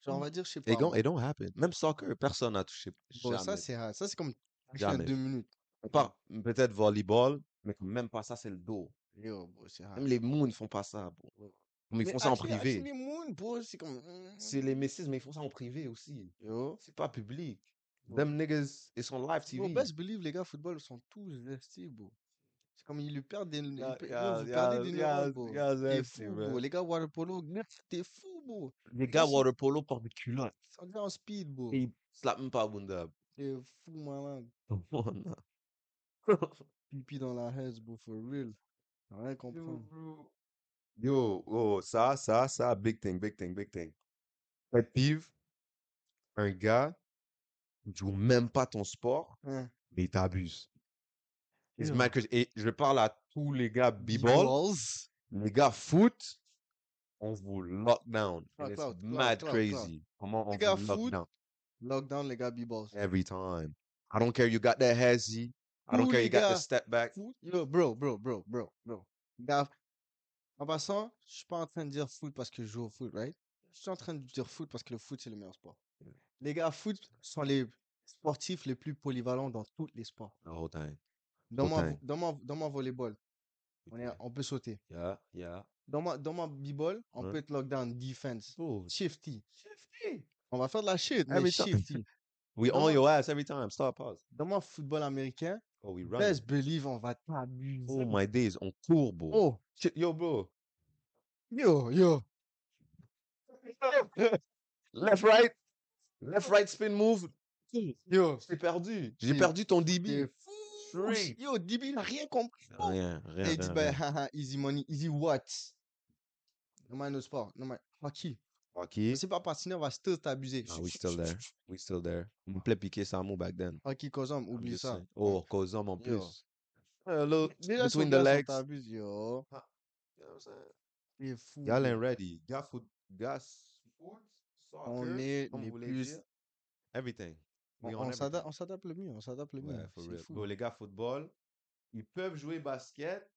Genre, on va dire, je sais pas. It don't, it don't happen. Même soccer, personne n'a touché. Bon, ça, c'est rare. Ça, c'est comme Jamais. deux minutes. À part peut-être volleyball, mais même pas ça, c'est le dos. Yo, bro, c'est. Même les moons font pas ça, bro. Comme ils Mais font ça en privé. Achille Moon, bro, c'est comme. mm, C'est les messieurs, mais ils font ça en privé aussi. Yo. C'est pas public. Bon. Them niggas, ils sont live Bro, TV. best believe, les gars, football sont tous vestis, bro. C'est comme ils lui perdent des. Yeah, des neurones, bro. T'es fou, bro. Les gars, water polo, t'es fou, bro. Les gars water polo portent des culottes. Ça devient en speed, bro. Et ils slapent même pas Bunda. T'es fou, malade. Oh, non. Pipi dans la haise, bro, for real. Rien comprendre. Yo, oh, ça, ça, ça, big thing, big thing, big thing. Pet peeve, un gars ne joue même pas ton sport, Hein. mais il t'abuse. Et je parle à tous les gars b-ball, B-balls. les gars foot, on vous lock down. It's cloud, mad cloud, crazy. Comment on Les gars vous lock foot, down Lockdown, les gars, B-balls. every time. I don't care you got that hezzy. I don't care you got the step back. Foot. Yo, bro, bro, bro, bro, bro. Gars, en passant, je suis pas en train de dire foot parce que je joue au foot, right? Je suis en train de dire foot parce que le foot, c'est le meilleur sport. Les gars, foot sont les sportifs les plus polyvalents dans tous les sports. The whole time. Dans mon, time. dans mon, dans mon volleyball, on, est, on peut sauter. Yeah, yeah. Dans ma, dans ma b-ball, on peut être lockdown, defense, Oh, shifty. On va faire de la shit, mais Every time. shifty. we Dans on your ass every time. Stop, pause. Dans mon football américain, Oh, we run. best believe, on va t'abuser. Oh my days, on court, bro. Oh, Shit, Yo, bro. yo, yo. Left, right. Left, right, spin move. Yo, J'ai perdu. J'ai perdu ton DB. Fou. Straight. Yo, DB, il a rien compris. Rien, rien, Et il dit, rien. haha, easy money, easy what? Non, mais un autre sport. Non, mais hockey. Hockey. C'est pas patiner, on va still t'abuser. Ah, we still there. We still there. On me plaît piquer Samu back then. Hockey, Kozom, I'm oublie ça. Oh, cause I'm en plus. A little Déjà, between the legs. on yo. You know what I'm saying? T'es fou. Y'all ain't ready. Gas foot, gas On soccer, est comme les vous voulez plus. Everything. On, s'adapte, le mieux, on s'adapte le mieux. Ouais, for C'est real. fou. Bro, les gars football, ils peuvent jouer basket,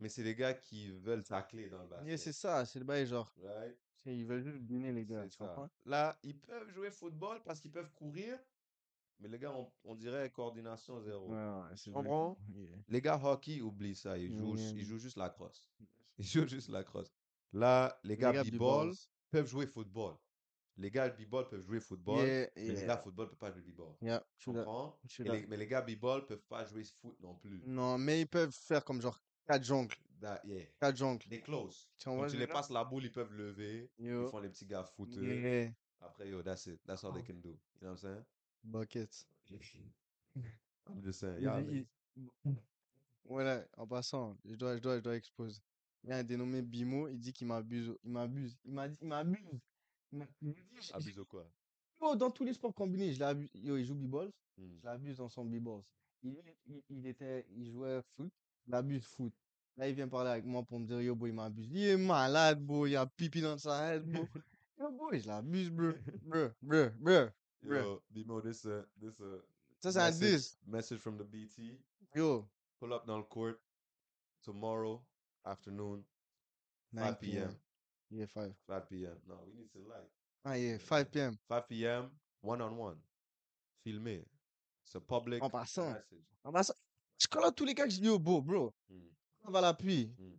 mais c'est les gars qui veulent tacler dans le basket. C'est ça, c'est le bail genre. right? Ils veulent juste donner les gars? Là, ils peuvent jouer football parce qu'ils peuvent courir, mais les gars, on, on dirait coordination zéro. Ouais, ouais, c'est Tu vrai. comprends? Yeah. Les gars hockey, oublient ça. Ils jouent, Yeah. ils jouent juste la crosse. Ils jouent juste la crosse. Là, les gars b-ball b-balls. peuvent jouer football. Les gars b-ball peuvent jouer football, Yeah, mais les gars football peuvent pas jouer b-ball. Yeah, Tu comprends? les- mais les gars b-ball peuvent pas jouer foot non plus. Non, mais ils peuvent faire comme genre 4 jongles. That- yeah. 4 jongles. They close. Tu tu les passes la boule, ils peuvent lever. Yo. Ils font les petits gars footeux. Yeah. Après, yo, that's it. That's all they can do. You know what I'm saying? Bucket. I'm just saying. Il il- Voilà, en passant, je dois, je dois, je dois exposer. Il y a un dénommé Bimo, il dit qu'il m'abuse. Il m'abuse. Il m'a dit, il m'abuse. Abuse ou quoi? Yo, dans tous les sports combinés, je l'abuse. Yo, il joue b-balls. Hmm. Je l'abuse dans son b-balls. Il, il, il était, il jouait foot. Je l'abuse foot. Là, il vient parler avec moi pour me dire, yo, boy, il m'abuse. Il est malade, bro. Il a pipi dans sa tête, bro. yo, boy, je l'abuse, bro. Bro, bro, bro. Bruh. Yo, Bimo, this uh, this uh, Ça, c'est un Message, 10. message from the BT. Yo, Pull up dans le court tomorrow afternoon, 9 5 p.m. p.m. Yeah, 5. 5 p.m. No, we need to like Ah, yeah, 5 p.m. 5 p.m. one on one. Filmé. C'est public En passant. message. Bah ça, je connais tous les gars que je dis, yo, bro, bro, Hmm, on va l'appui. hmm.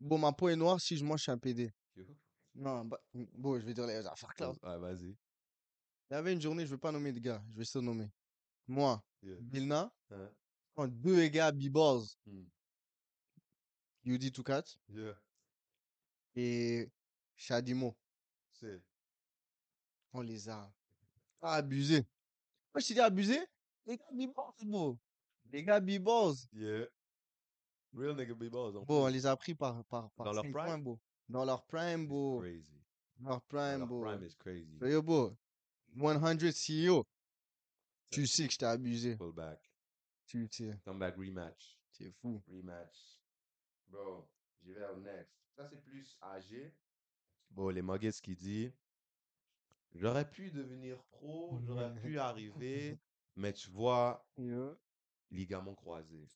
Bon, ma peau est noire si je mange, je suis un PD. Non, bah, bon, je vais dire les affaires claires. Ouais, vas-y. Il y avait une journée, je vais pas nommer de gars, je vais se nommer. Moi, Yeah. Bilna, Hein? quand deux gars B-Balls, Hmm. Yudi Toukat Yeah. et Shadimo, C'est. on les a abusés. Moi, je t'ai dit abusés, les gars B-Balls, bro. Les gars B-Balls. Yeah. Real nigga en Bon, on les a pris par, par, par Dans leur prime? points, bro. Dans leur prime, bro. crazy. Dans leur prime, leur bro. prime is crazy. So, yo, bro, 100 CEO. Tu sais que je t'ai abusé. Pull back. Tu sais. Come back rematch. C'est fou. Rematch. Bro, j'y vais au next. Ça, c'est plus âgé. Bon, les Muggets qui dit J'aurais pu devenir pro, j'aurais pu arriver, mais tu vois, Yo. ligament croisé.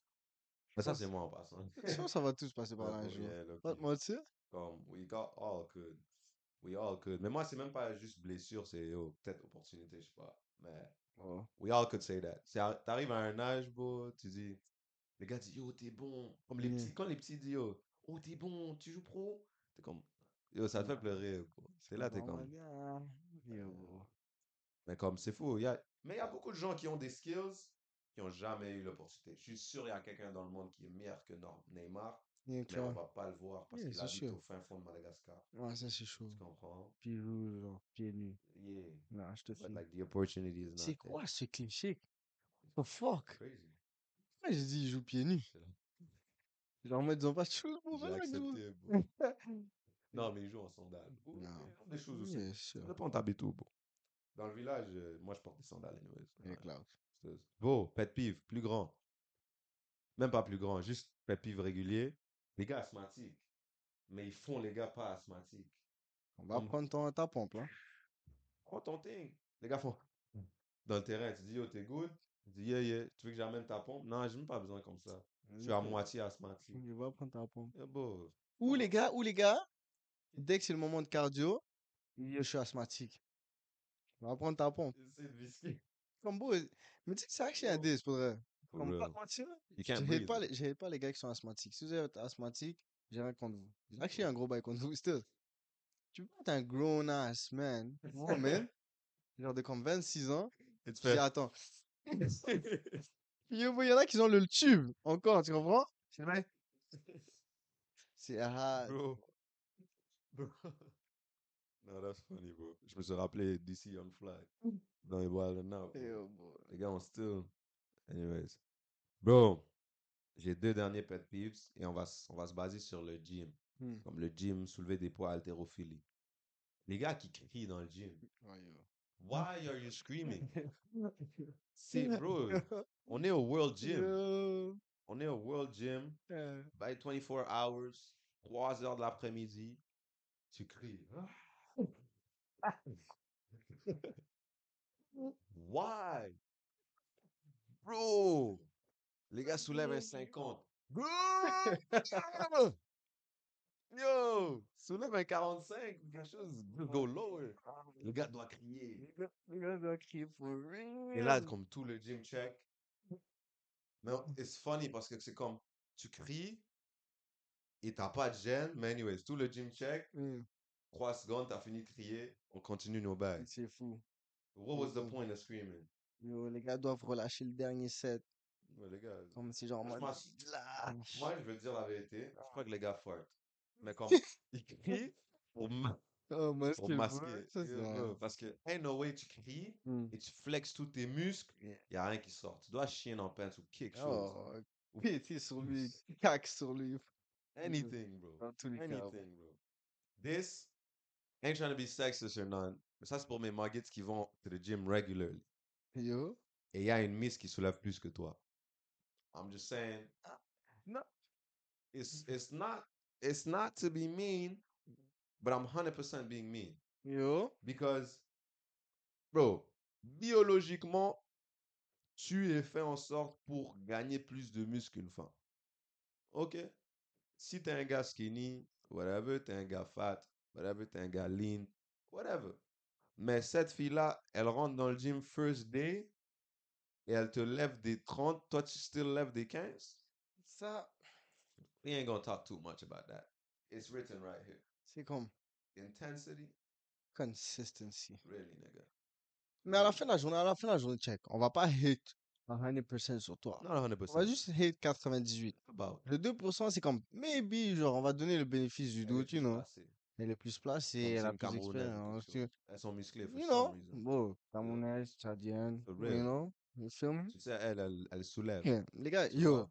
Mais ça, pense- c'est moi en passant. Je pense que ça va tous passer par là un jour. yeah, Pas te mentir. Comme, we got all good. We all could. Mais moi, c'est même pas juste blessure, c'est yo, peut-être opportunité, je sais pas. Mais Oh. we all could say that. T'arrives à un âge, bro, tu dis, les gars disent, yo, t'es bon. Comme les Yeah. petits, quand les petits disent, yo, oh, t'es bon, tu joues pro, t'es comme, yo, ça te fait pleurer. C'est là, t'es Vraiment comme. Yo, bro. mais comme, c'est fou. il Y a... Mais il y a beaucoup de gens qui ont des skills qui ont jamais eu l'opportunité. Je suis sûr, il y a quelqu'un dans le monde qui est meilleur que Neymar, mais on clair. va pas le voir parce qu'il habite sûr. au fin fond de Madagascar. Ouais, ça c'est chaud. Tu comprends? Pieds genre, pieds nus. Yeah. Non, je te But file. like the opportunity is not C'est quoi ce cliché? What the fuck? Crazy. Pourquoi j'ai dit il joue pieds nus? Genre, en mode, ils ont pas de choses, bro. J'ai ils jouent. Non, mais il joue en sandales. Ou- Non. Des choses aussi. Ça sûr. dépend t'habites où, bro. Dans le village, euh, moi, je porte des sandales, anyways. Yeah, Ouais. Beau, pet peeve, plus grand. Même pas plus grand, juste pet peeve régulier. Les gars asthmatiques. Mais ils font les gars pas asthmatiques. On va prendre ton, ta pompe, là. Prends ton thing. Les gars font. Dans le terrain, tu dis, yo, t'es good? Tu dis, yeah, yeah. Tu veux que j'amène ta pompe? Non, j'ai même pas besoin comme ça. Je suis à moitié asthmatique. Je vais prendre ta pompe. Yeah, beau. Ou les gars, ou les gars, dès que c'est le moment de cardio, je suis asthmatique. On va prendre ta pompe. C'est beau, mais tu sais que c'est actually un Oh. 10 pour vrai. Comme pas mentir, pas, les, pas les gars qui sont asthmatiques. Si vous êtes asthmatique, j'ai rien contre vous. J'ai actually un gros bail contre vous, still. Tu peux être un grown ass man, woman, genre de comme 26 ans, Et tu fais. attends. Il y en a qui ont le tube encore, tu comprends? C'est vrai. C'est ah, Bro. No, that's funny, bro. Je me suis rappelé DC on Fly. Dans les Wild and Out. boy. Les gars, on still. Anyways. Bro, j'ai deux derniers pet peeves et on va, s- on va se baser sur le gym. Hmm. Comme le gym, soulever des poids, haltérophilie. Les gars qui crient dans le gym. Ouais, yo. Why are you screaming? C'est, bro, on est au World Gym. Yo. On est au World Gym. Euh, by 24 hours, 3 heures de l'après-midi, tu cries. Why? Bro! Les gars soulèvent un 50. Bro! Yo! Soulève un 45, quelque chose. Go lower. Le gars doit crier. Les gars- doivent crier real. Et là, comme tout le gym check. Mais it's funny parce que c'est comme, tu cries et t'as pas de gêne. Mais anyways, tout le gym check. Hmm, 3 secondes, t'as fini de crier, on continue nos bails. C'est fou. What was the point of screaming? Yo, les gars doivent relâcher le dernier set. Ouais, les gars, Comme si genre, en Moi, je moi, veux dire la vérité, je crois que les gars fartent. Mais comme, ils crient pour, ma- Oh, pour masquer. ça, Parce que, ain't no way, tu cries Hmm. et tu flexes tous tes muscles, y a rien qui sort. Tu dois chier dans pants ou quelque chose. Oh, Ou- sur lui, cac sur lui. Anything, bro. Anything, bro. This, ain't trying to be sexist or none, mais ça, c'est pour mes muggets qui vont to the gym regularly. Yo. et il y a une miss qui soulève plus que toi. I'm just saying, no. it's it's not it's not to be mean, but I'm 100% being mean Yo. because, bro, biologiquement, tu es fait en sorte pour gagner plus de muscles qu'une femme. OK? Si t'es un gars skinny, whatever, t'es un gars fat, whatever, t'es un gars lean, whatever. Mais cette fille-là, elle rentre dans le gym first day et elle te lève des 30, toi tu still lèves des 15. Ça, We ain't gonna talk too much about that. It's written right here. c'est comme Intensity, consistency. really, nigga. Mais à la fin de la journée, à la fin de la journée, check. On va pas hate 100% sur toi. Not 100%. On va juste hate 98. about. Le 2%, c'est comme, maybe, genre, on va donner le bénéfice du doute, know. placée. Elle est plus placée, c'est elle a plus d'expérience. quelque tu-. Elles sont musclées for You know, bon, Camerounaise, tchadienne, you know, you feel me? Tu sais, elle, elle, elle soulève. Yeah. Les gars, Tu yo,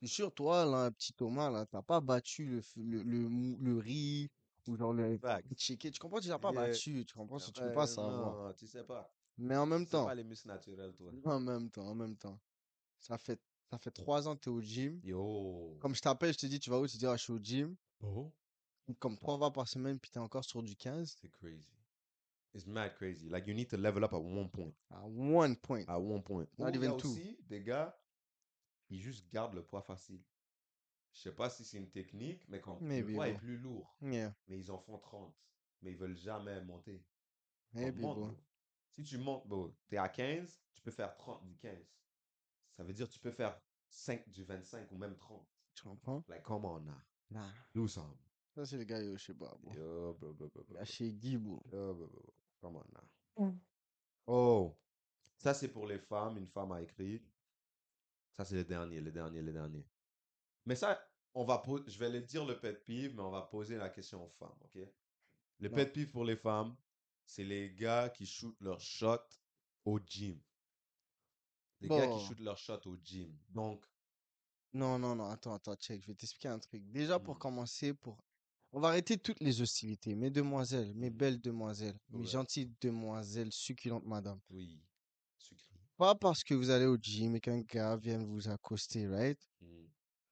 je suis sûr, toi, là, petit Thomas, là, t'as pas battu le, le, le, riz ou genre le chicken. Tu comprends? Tu l'as pas Yeah. battu. Tu comprends? Ah Tu peux pas savoir. Non, tu sais pas. Mais en même temps, pas les muscles naturels, toi. en même temps, en même temps, ça fait, ça fait trois ans que t'es au gym. Yo. Comme je t'appelle, je te dis, tu vas où? Tu dis, ah, je suis au gym. Oh. Comme trois fois par semaine, puis t'es encore sur du 15. C'est crazy. It's mad crazy. Like, you need to level up at one point. À one point. À one point. Not even two. aussi des gars, ils juste gardent le poids facile. Je sais pas si c'est une technique, mais quand le Maybe, poids est bro. plus lourd, Yeah. mais ils en font 30. Mais ils veulent jamais monter. Maybe, monte, bro. Si tu montes, bro, t'es à 15, tu peux faire 30 du 15. Ça veut dire que tu peux faire 5 du 25 ou même 30. Tu comprends? Like, come on now. Nah. Do something. Ça, c'est le gars, yo, je sais pas, bro. Yo, bro, bro, bro, bro, chez Guy, bro. Yo, bro, bro, bro. Come on now. Oh, ça c'est pour les femmes. Une femme a écrit. Ça c'est le dernier, le dernier, le dernier. Mais ça, on va je vais le dire le pet peeve, mais on va poser la question aux femmes, ok? Le Non. pet peeve pour les femmes, c'est les gars qui shootent leur shot au gym. Les gars qui shootent leur shot au gym. Donc, Non, non, non, attends, attends, check, je vais t'expliquer un truc. Déjà, pour Mm. commencer, pour... on va arrêter toutes les hostilités. Mes demoiselles, mes Mm. belles demoiselles, mes Ouais. gentilles demoiselles, succulentes madame. oui, sucré. Pas parce que vous allez au gym et qu'un gars vient vous accoster, right? Mm.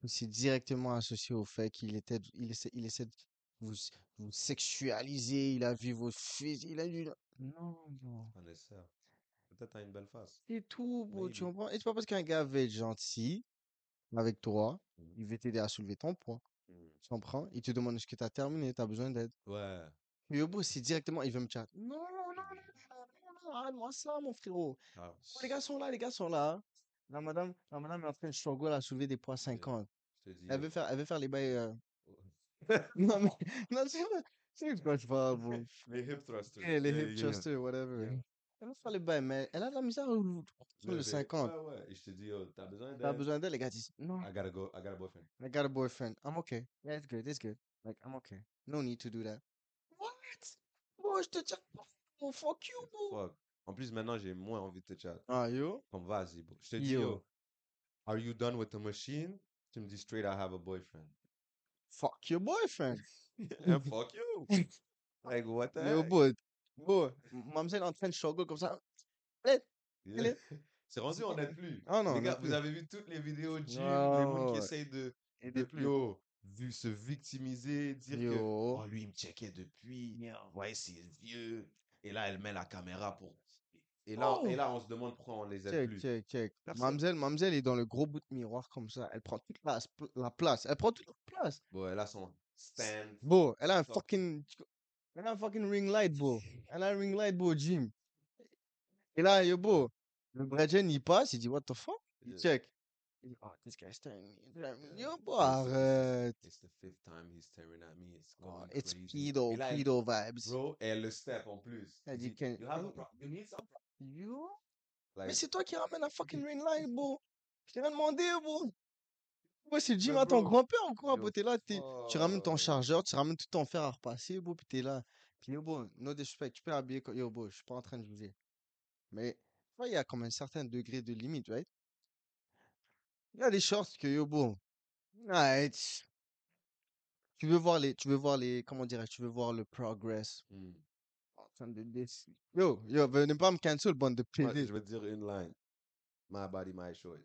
C'est directement associé au fait qu'il était, il essaie, il essaie de vous, vous sexualiser, il a vu vos fils, il a vu... Non, non. Pas nécessaire. Peut-être t'as une belle face. C'est tout, bro, tu Maybe. comprends? Et c'est pas parce qu'un gars veut être gentil avec toi, Mm. il veut t'aider à soulever ton poids. Mm. Tu comprends? Il te demande est-ce que tu as terminé, tu as besoin d'aide. Ouais. Mais au bout, c'est directement, il veut me chat. Non, non, non, non, non, non, arrête-moi ça, mon frérot. Ah, Oh, les gars sont là, les gars sont là. La madame, la madame est en train de struggle à soulever des poids 50. je te dis. Elle veut faire, elle veut faire les bails. euh, euh, Non, mais, non, c'est vrai. C'est quoi je parle, bro. Les hip thrusters. Yeah, les hip thrusters, whatever. Yeah. Elle faire les bails, mais elle a de la misère au- le Lever. 50. Ouais, ouais. Et je te dis, oh, t'as besoin T'as d'aide? besoin d'elle, les gars disent non. I gotta go. I got a boyfriend. I got a boyfriend. I'm okay. Yeah, it's good. It's good. Like, I'm okay. No need to do that. What? Bro, je te tiens. Oh, fuck you, bro. Fuck? En plus, maintenant, j'ai moins envie de te chat. Ah, yo? Comme, vas-y, bro. Je te dis, Yo. yo, are you done with the machine? Tu me dis straight, I have a boyfriend. Fuck your boyfriend. And fuck you. Like, what the Yo, bro. Bro, mademoiselle est en train de struggle comme ça. Yeah. C'est rendu, on n'aide plus. Ah non, Les gars, vous avez vu toutes les vidéos de gym, Ouais, les gens qui ouais. essayent de, Et de plus. yo, vu se victimiser, dire que Yo. oh, lui, il me checkait depuis, ouais, c'est vieux. Et là, elle met la caméra pour. Et là, Oh. et là on se demande pourquoi on les aide Check, plus. check, check. Personne. Mademoiselle, mademoiselle est dans le gros bout de miroir comme ça. Elle prend toute la, place. Elle prend toute la place. Bon, elle a son stand. Bro, elle a un fucking. Elle a un fucking ring light, bro. Elle a un ring light, bro, gym. Et là, yo, bro. Le Bredgen, il passe, il dit, what the fuck? Il check. Il dit, oh, this guy's staring staring me. Yo, bro, arrête. It's the fifth time he's staring at me. It's Oh, it's pedo, Et pedo vibes. Bro, elle le step en plus. Elle dit qu'elle- you have a you need some pro-" Yo. Like, Mais c'est toi qui ramène la fucking ring light, bro. Je t'ai rien demandé, bro. Ouais, c'est Mais à ton grand-père ou quoi, bro? T'es là, tu ramènes ton chargeur, tu ramènes tout ton fer à repasser, bro, puis t'es là. Puis yo, bro, no disrespect, tu peux habiller comme... Yo, bro, je suis pas en train de juger. Mais, tu vois, il y a comme un certain degré de limite, right? Il y a des shorts que, yo, bro, right. Tu veux voir les, tu veux voir les, comment dirais-je, tu veux voir le progress Hmm. Train de décider. Yo, yo, venez pas me cancel, bande de PD. je vais dire une line. My body, my choice.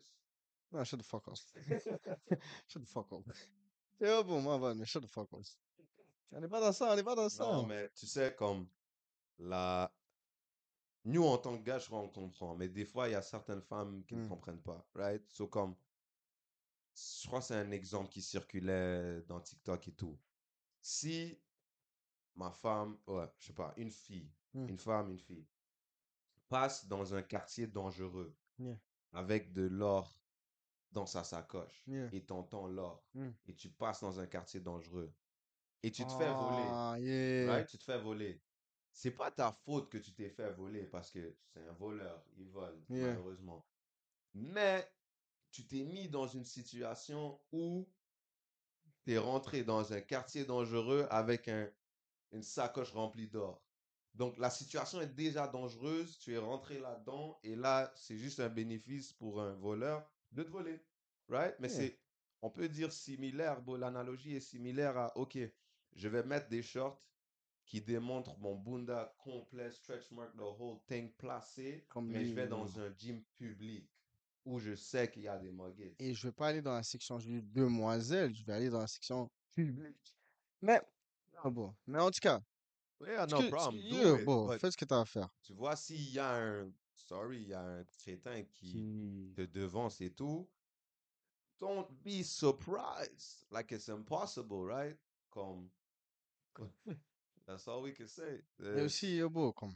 Non, shut the fuck up. shut the fuck up. Yo, bon, moi, va, mais shut the fuck up. On n'est pas dans ça, on n'est pas dans ça. Non, mais tu sais, comme la, nous, en tant que gars, je crois, on comprend. Mais des fois, il y a certaines femmes qui ne Hmm. comprennent pas, right? So, comme, je crois que c'est un exemple qui circulait dans TikTok et tout. Si ma femme, ouais, je sais pas, une fille, Hmm. une femme, une fille, passe dans un quartier dangereux Yeah. avec de l'or dans sa sacoche Yeah. et t'entends l'or Hmm. et tu passes dans un quartier dangereux et tu te fais voler, Ah, yeah. right? Tu te fais voler. C'est pas ta faute que tu t'es fait voler parce que c'est un voleur, il vole, malheureusement. Mais tu t'es mis dans une situation où tu es rentré dans un quartier dangereux avec un, une sacoche remplie d'or. Donc la situation est déjà dangereuse, tu es rentré là-dedans et là, c'est juste un bénéfice pour un voleur de te voler. Right? Mais Yeah. c'est, on peut dire similaire, bon, l'analogie est similaire à, OK, je vais mettre des shorts qui démontrent mon bunda complet, stretch mark, the whole thing placé, Comme mais je vais dans un gym public où je sais qu'il y a des muggets. Et je vais pas aller dans la section juste demoiselles, je vais aller dans la section publique. Mais, ah bon. Mais en tout cas, Yeah, no que- problem, yeah, it, bon, fais ce que tu as à faire. tu vois, s'il y a un, sorry, il y a un crétin qui te devance et tout, don't be surprised. Like it's impossible, right? Comme, that's all we can say. Et Euh, aussi, yo, bon, comme,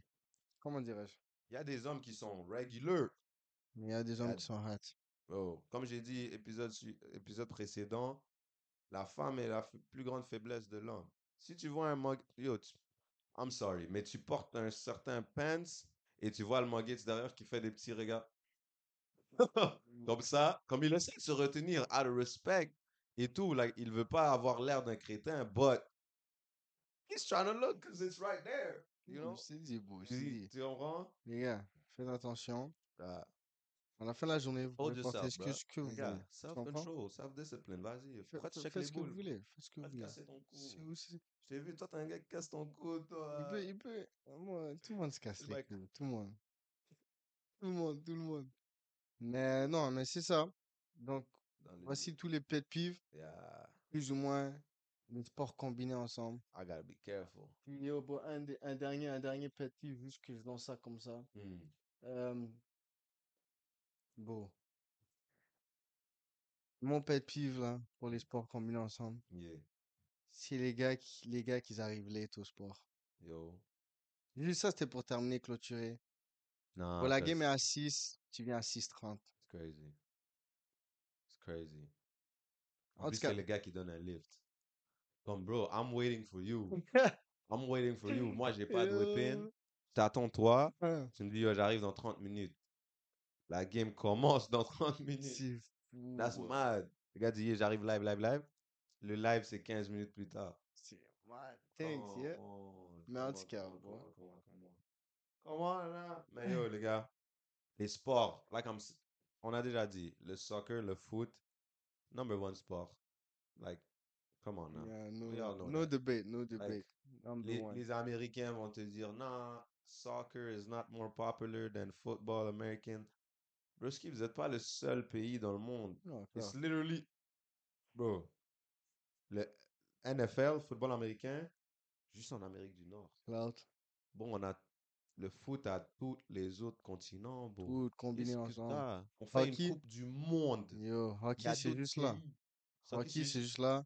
comment dirais-je? Il y a des hommes qui sont regular. Il y a des hommes a- qui sont hâte. Oh, comme j'ai dit épisode, épisode précédent, la femme est la plus grande faiblesse de l'homme. Si tu vois un mug, yo, tu- I'm sorry, mais tu portes un certain pants et tu vois le muggets derrière qui fait des petits regards. comme ça, comme il essaie de se retenir out of respect et tout, like, il veut pas avoir l'air d'un crétin, but he's trying to look because it's right there, you know? Je dit, bon, je dit. tu comprends? Les gars, faites attention. Ah, À la fin de la journée, vous hold pouvez porter ce que, bro. vous voulez. Self-control, self-discipline, vas-y. Faites, ce que vous voulez. Faites ce que vous voulez. C'est Je t'ai vu, toi, t'es un gars qui casse ton cou, Il toi. peut, il peut. Moi, tout le monde se casse C'est les like- couilles. Tout le monde. Tout le monde, tout le monde. Mais non, mais c'est ça. Donc, voici tous les pet Yeah, plus ou moins, les sports combinés ensemble. I gotta be careful. Yo, bon, un, dernier, un dernier pet peeve, juste que je lance ça comme ça. Hmm. Euh, bon. Mon pet peeve, là, pour les sports combinés ensemble, Yeah, c'est les gars qui, les gars qui arrivent late au sport. yo. Juste ça, c'était pour terminer, clôturer. Nah, Bon, la game est à 6, tu viens à 6.30. it's crazy. It's crazy. En En plus, tout cas- c'est le gars qui donne un lift. Comme, bro, I'm waiting for you. I'm waiting for you. Moi, j'ai pas de whip-in. Euh, T'attends toi. hein, Tu me dis, yo, j'arrive dans 30 minutes. La game commence dans 30 minutes. C'est fou. That's mad. Le gars dit, yeah, j'arrive live, live, live. Le live, c'est 15 minutes plus tard. C'est mad. Thanks, Come yeah. on, Mais en tout on, cas, come on, bro. come on, come on, come on. Come on, là. Mais yo, les gars, les sports, like I'm on a déjà dit, le soccer, le foot, number one sport. Like, come on now. Yeah, no, no that. debate, no debate. Number Les, one. les Américains vont te dire, non, soccer is not more popular than football American. Broski, vous n'êtes pas le seul pays dans le monde. Non. It's literally, bro, le NFL, football américain, juste en Amérique du Nord. Bon, on a le foot à tous les autres continents, bro. tout combiné ensemble. On fait Hockey. une coupe du monde. Yo, hockey, c'est juste là. Hockey, c'est juste là.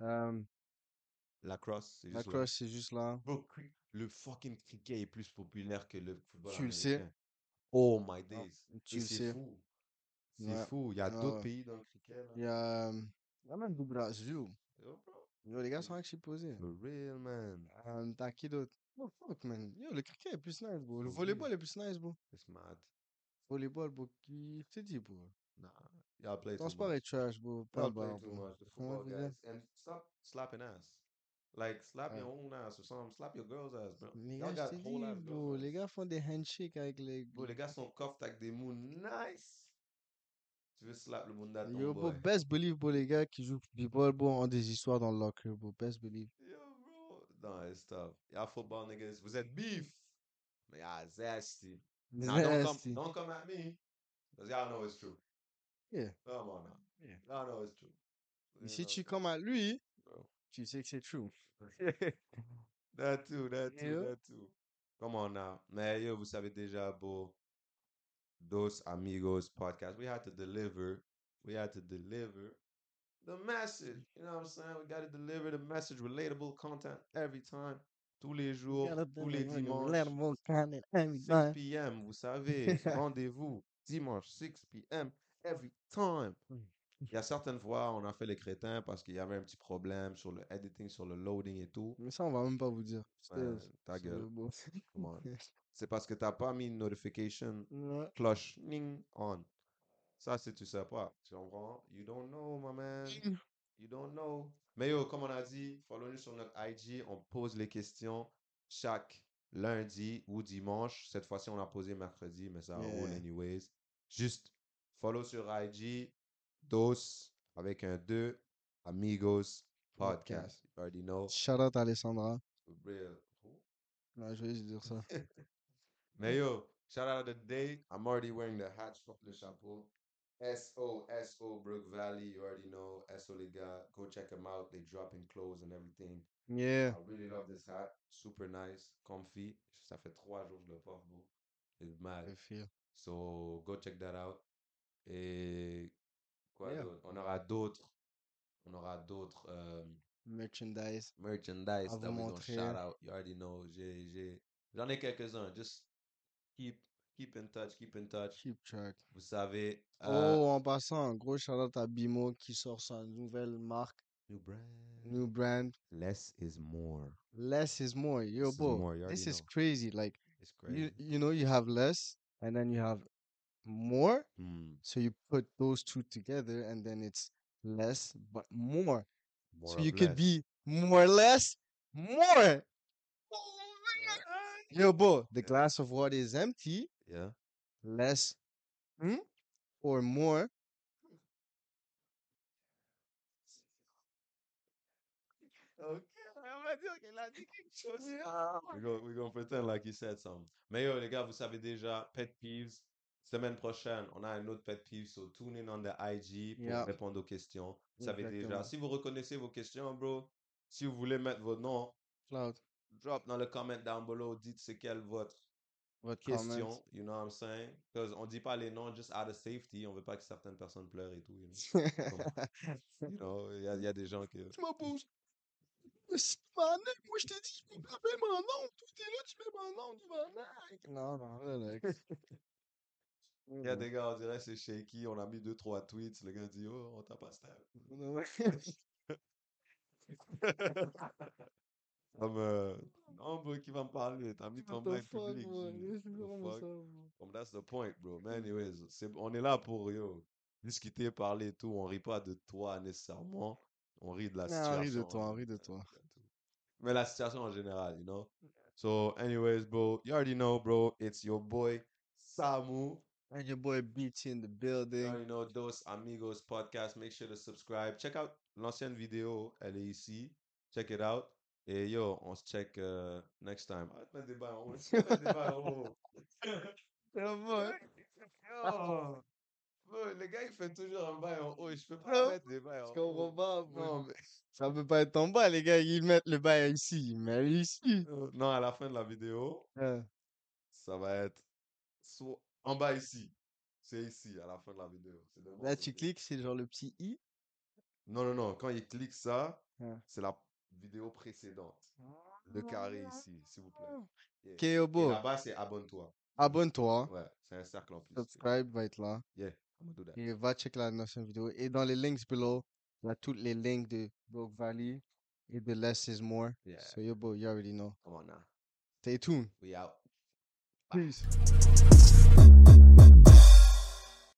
Euh, la crosse, c'est juste là. c'est juste là. Bro, le fucking cricket est plus populaire que le football Tu le sais. Oh my days. Tu Et le c'est sais. fou. C'est Ouais. fou. Il y a Ouais, d'autres pays dans le cricket. Là. Il y a, il y a même du Brésil. Yo, bro. Yo, les gars sont exposés. For real, man. Euh, T'as qui d'autre? Oh, fuck, man. Yo, le cricket est plus nice, bro. Le volleyball est plus nice, bro. It's mad. Volleyball, bro, qui... Je te dis, bro. Nah. Y'all play too much. est trash, bro. Pas Y'all play too much. The football guys. And stop slapping ass. Like, slap your own ass or something. Slap your girl's ass, bro. Les Y'all gars, got whole ass bro. Les gars font des handshakes avec les... Bro, les gars sont coffed avec des moves nice. Tu veux slap le monde à Yo, bro, best believe, bro, les gars qui jouent b-ball, bro, ont des histoires dans le locker, bro. Best believe. Yo, bro. Non, it's tough. Y'all football niggas, vous êtes beef. Mais y'all zesty. Now, don't come, don't come at me. Because y'all know it's true. Yeah. Come on now. Yeah. Y'all know it's true. You Si know? tu comme à lui, Bro. tu sais que c'est true. That too, that too, Yeah. that too. Come on now. Mais yo, vous savez déjà, bro. Dos Amigos podcast. We had to deliver. We had to deliver the message. You know what I'm saying? We got to deliver the message. Relatable content every time. Tous les jours, tous les dimanches. 6 p.m., vous savez, rendez-vous dimanche 6 p.m. every time. Il y a certaines fois, on a fait les crétins parce qu'il y avait un petit problème sur le editing, sur le loading et tout. Mais ça, on va même pas vous dire. Ouais, ta gueule. bon. C'est parce que t'as pas mis une notification Ouais. cloche ning on. Ça, c'est tu sais pas. Tu comprends? You don't know, my man. You don't know. Mais yo, comme on a dit, follow-nous sur notre IG. On pose les questions chaque lundi ou dimanche. Cette fois-ci, on a posé mercredi, mais ça roule Yeah. anyways. Juste follow sur IG. Dos avec un 2. Amigos Podcast. You already know. Shout out Alessandra. Real. Je vais juste dire ça. Mais yo, shout out of the day. I'm already wearing the hat, je porte le chapeau. S-O-S-O Brook Valley, you already know. S-O les gars, go check them out. They dropping clothes and everything. Yeah. I really love this hat. Super nice, comfy. Ça fait trois jours que je le porte, bro. It's mad. I feel. So, go check that out. Et quoi Yeah. On aura d'autres. On aura d'autres euh, Merchandise. merchandise À vous montrer. shout out. You already know. J'ai, j'ai, j'en ai quelques-uns. Just keep, keep in touch, keep in touch. Keep track. Vous savez. euh, Oh, en passant, un gros shout out à Bimo qui sort sa nouvelle marque, new brand. new brand. Less is more. Less is more. Yo, Less is bro, more, you this already is know. crazy. Like, It's you, crazy. you know, you have less and then you have more. Hmm, So you put those two together and then it's less but more. more So of you could less. be more less more. Yo, bro, the glass of water is empty. Yeah. Less hmm, or more. Ok, on va dire qu'elle a dit quelque chose. We're gonna, we're gonna pretend like he said something. Mais yo, les gars, vous savez déjà, pet peeves. Semaine prochaine, on a un autre pet peeve, so tune in on the IG pour Yeah. répondre aux questions. Vous savez déjà, si vous reconnaissez vos questions, bro, si vous voulez mettre vos noms, Cloud. Drop dans le comment down below, dites c'est quelle votre Votre question, comment. you know what I'm saying? Because on dit pas les noms just out of safety, on veut pas que certaines personnes pleurent et tout, you know? You know, il y a, il y a des gens qui... Tu pas net. Moi, je t'ai dit, je peux pas mettre mon nom. Tout est là, tu mets mon nom, tu vas Non, non, relax. Il y a des gars, on dirait c'est shaky, on a mis deux, trois tweets, le gars dit, oh, on t'a pas style. Bro, qui va me parler? T'as mis ton public. Comme, that's the point, bro. Mais anyways, c'est, on est là pour, yo, discuter, parler et tout. On rit pas de toi nécessairement. On rit de la situation. on rit de toi, on rit de toi. Mais la situation en général, you know? So, anyways, bro, you already know, bro, it's your boy, Samu. And your boy Beach in the You building. already know Dos Amigos podcast. Make sure to subscribe. Check out l'ancienne vidéo. Elle est ici. Check it out. Et yo, on se check euh, next time. Arrête de mettre des bails en haut. Arrête de mettre des bails en haut. Oh. Le gars, il fait toujours un bail en haut. Je peux pas mettre des bails en Je comprends haut. pas. Non, mais... Ça peut pas être en bas, les gars. Ils mettent le bail ici. Mais ici. Euh, Non, à la fin de la vidéo, Ouais. ça va être en bas ici. C'est ici, à la fin de la vidéo. Là, tu cliques, c'est genre le petit i. Non, non, non. Quand il clique ça, Ouais. c'est la vidéo précédente. Le carré ici, s'il vous plaît. Yeah. Et là-bas, c'est abonne-toi. Abonne-toi. Ouais, c'est un cercle en plus. Subscribe va être là. Yeah, I'm gonna do that. Et va checker la notion vidéo. Et dans les links below, il y a tous les links de Broke Valley et de Less is More. Yeah, So, yo, bro, you already know. come on now. Stay tuned. We out. Peace.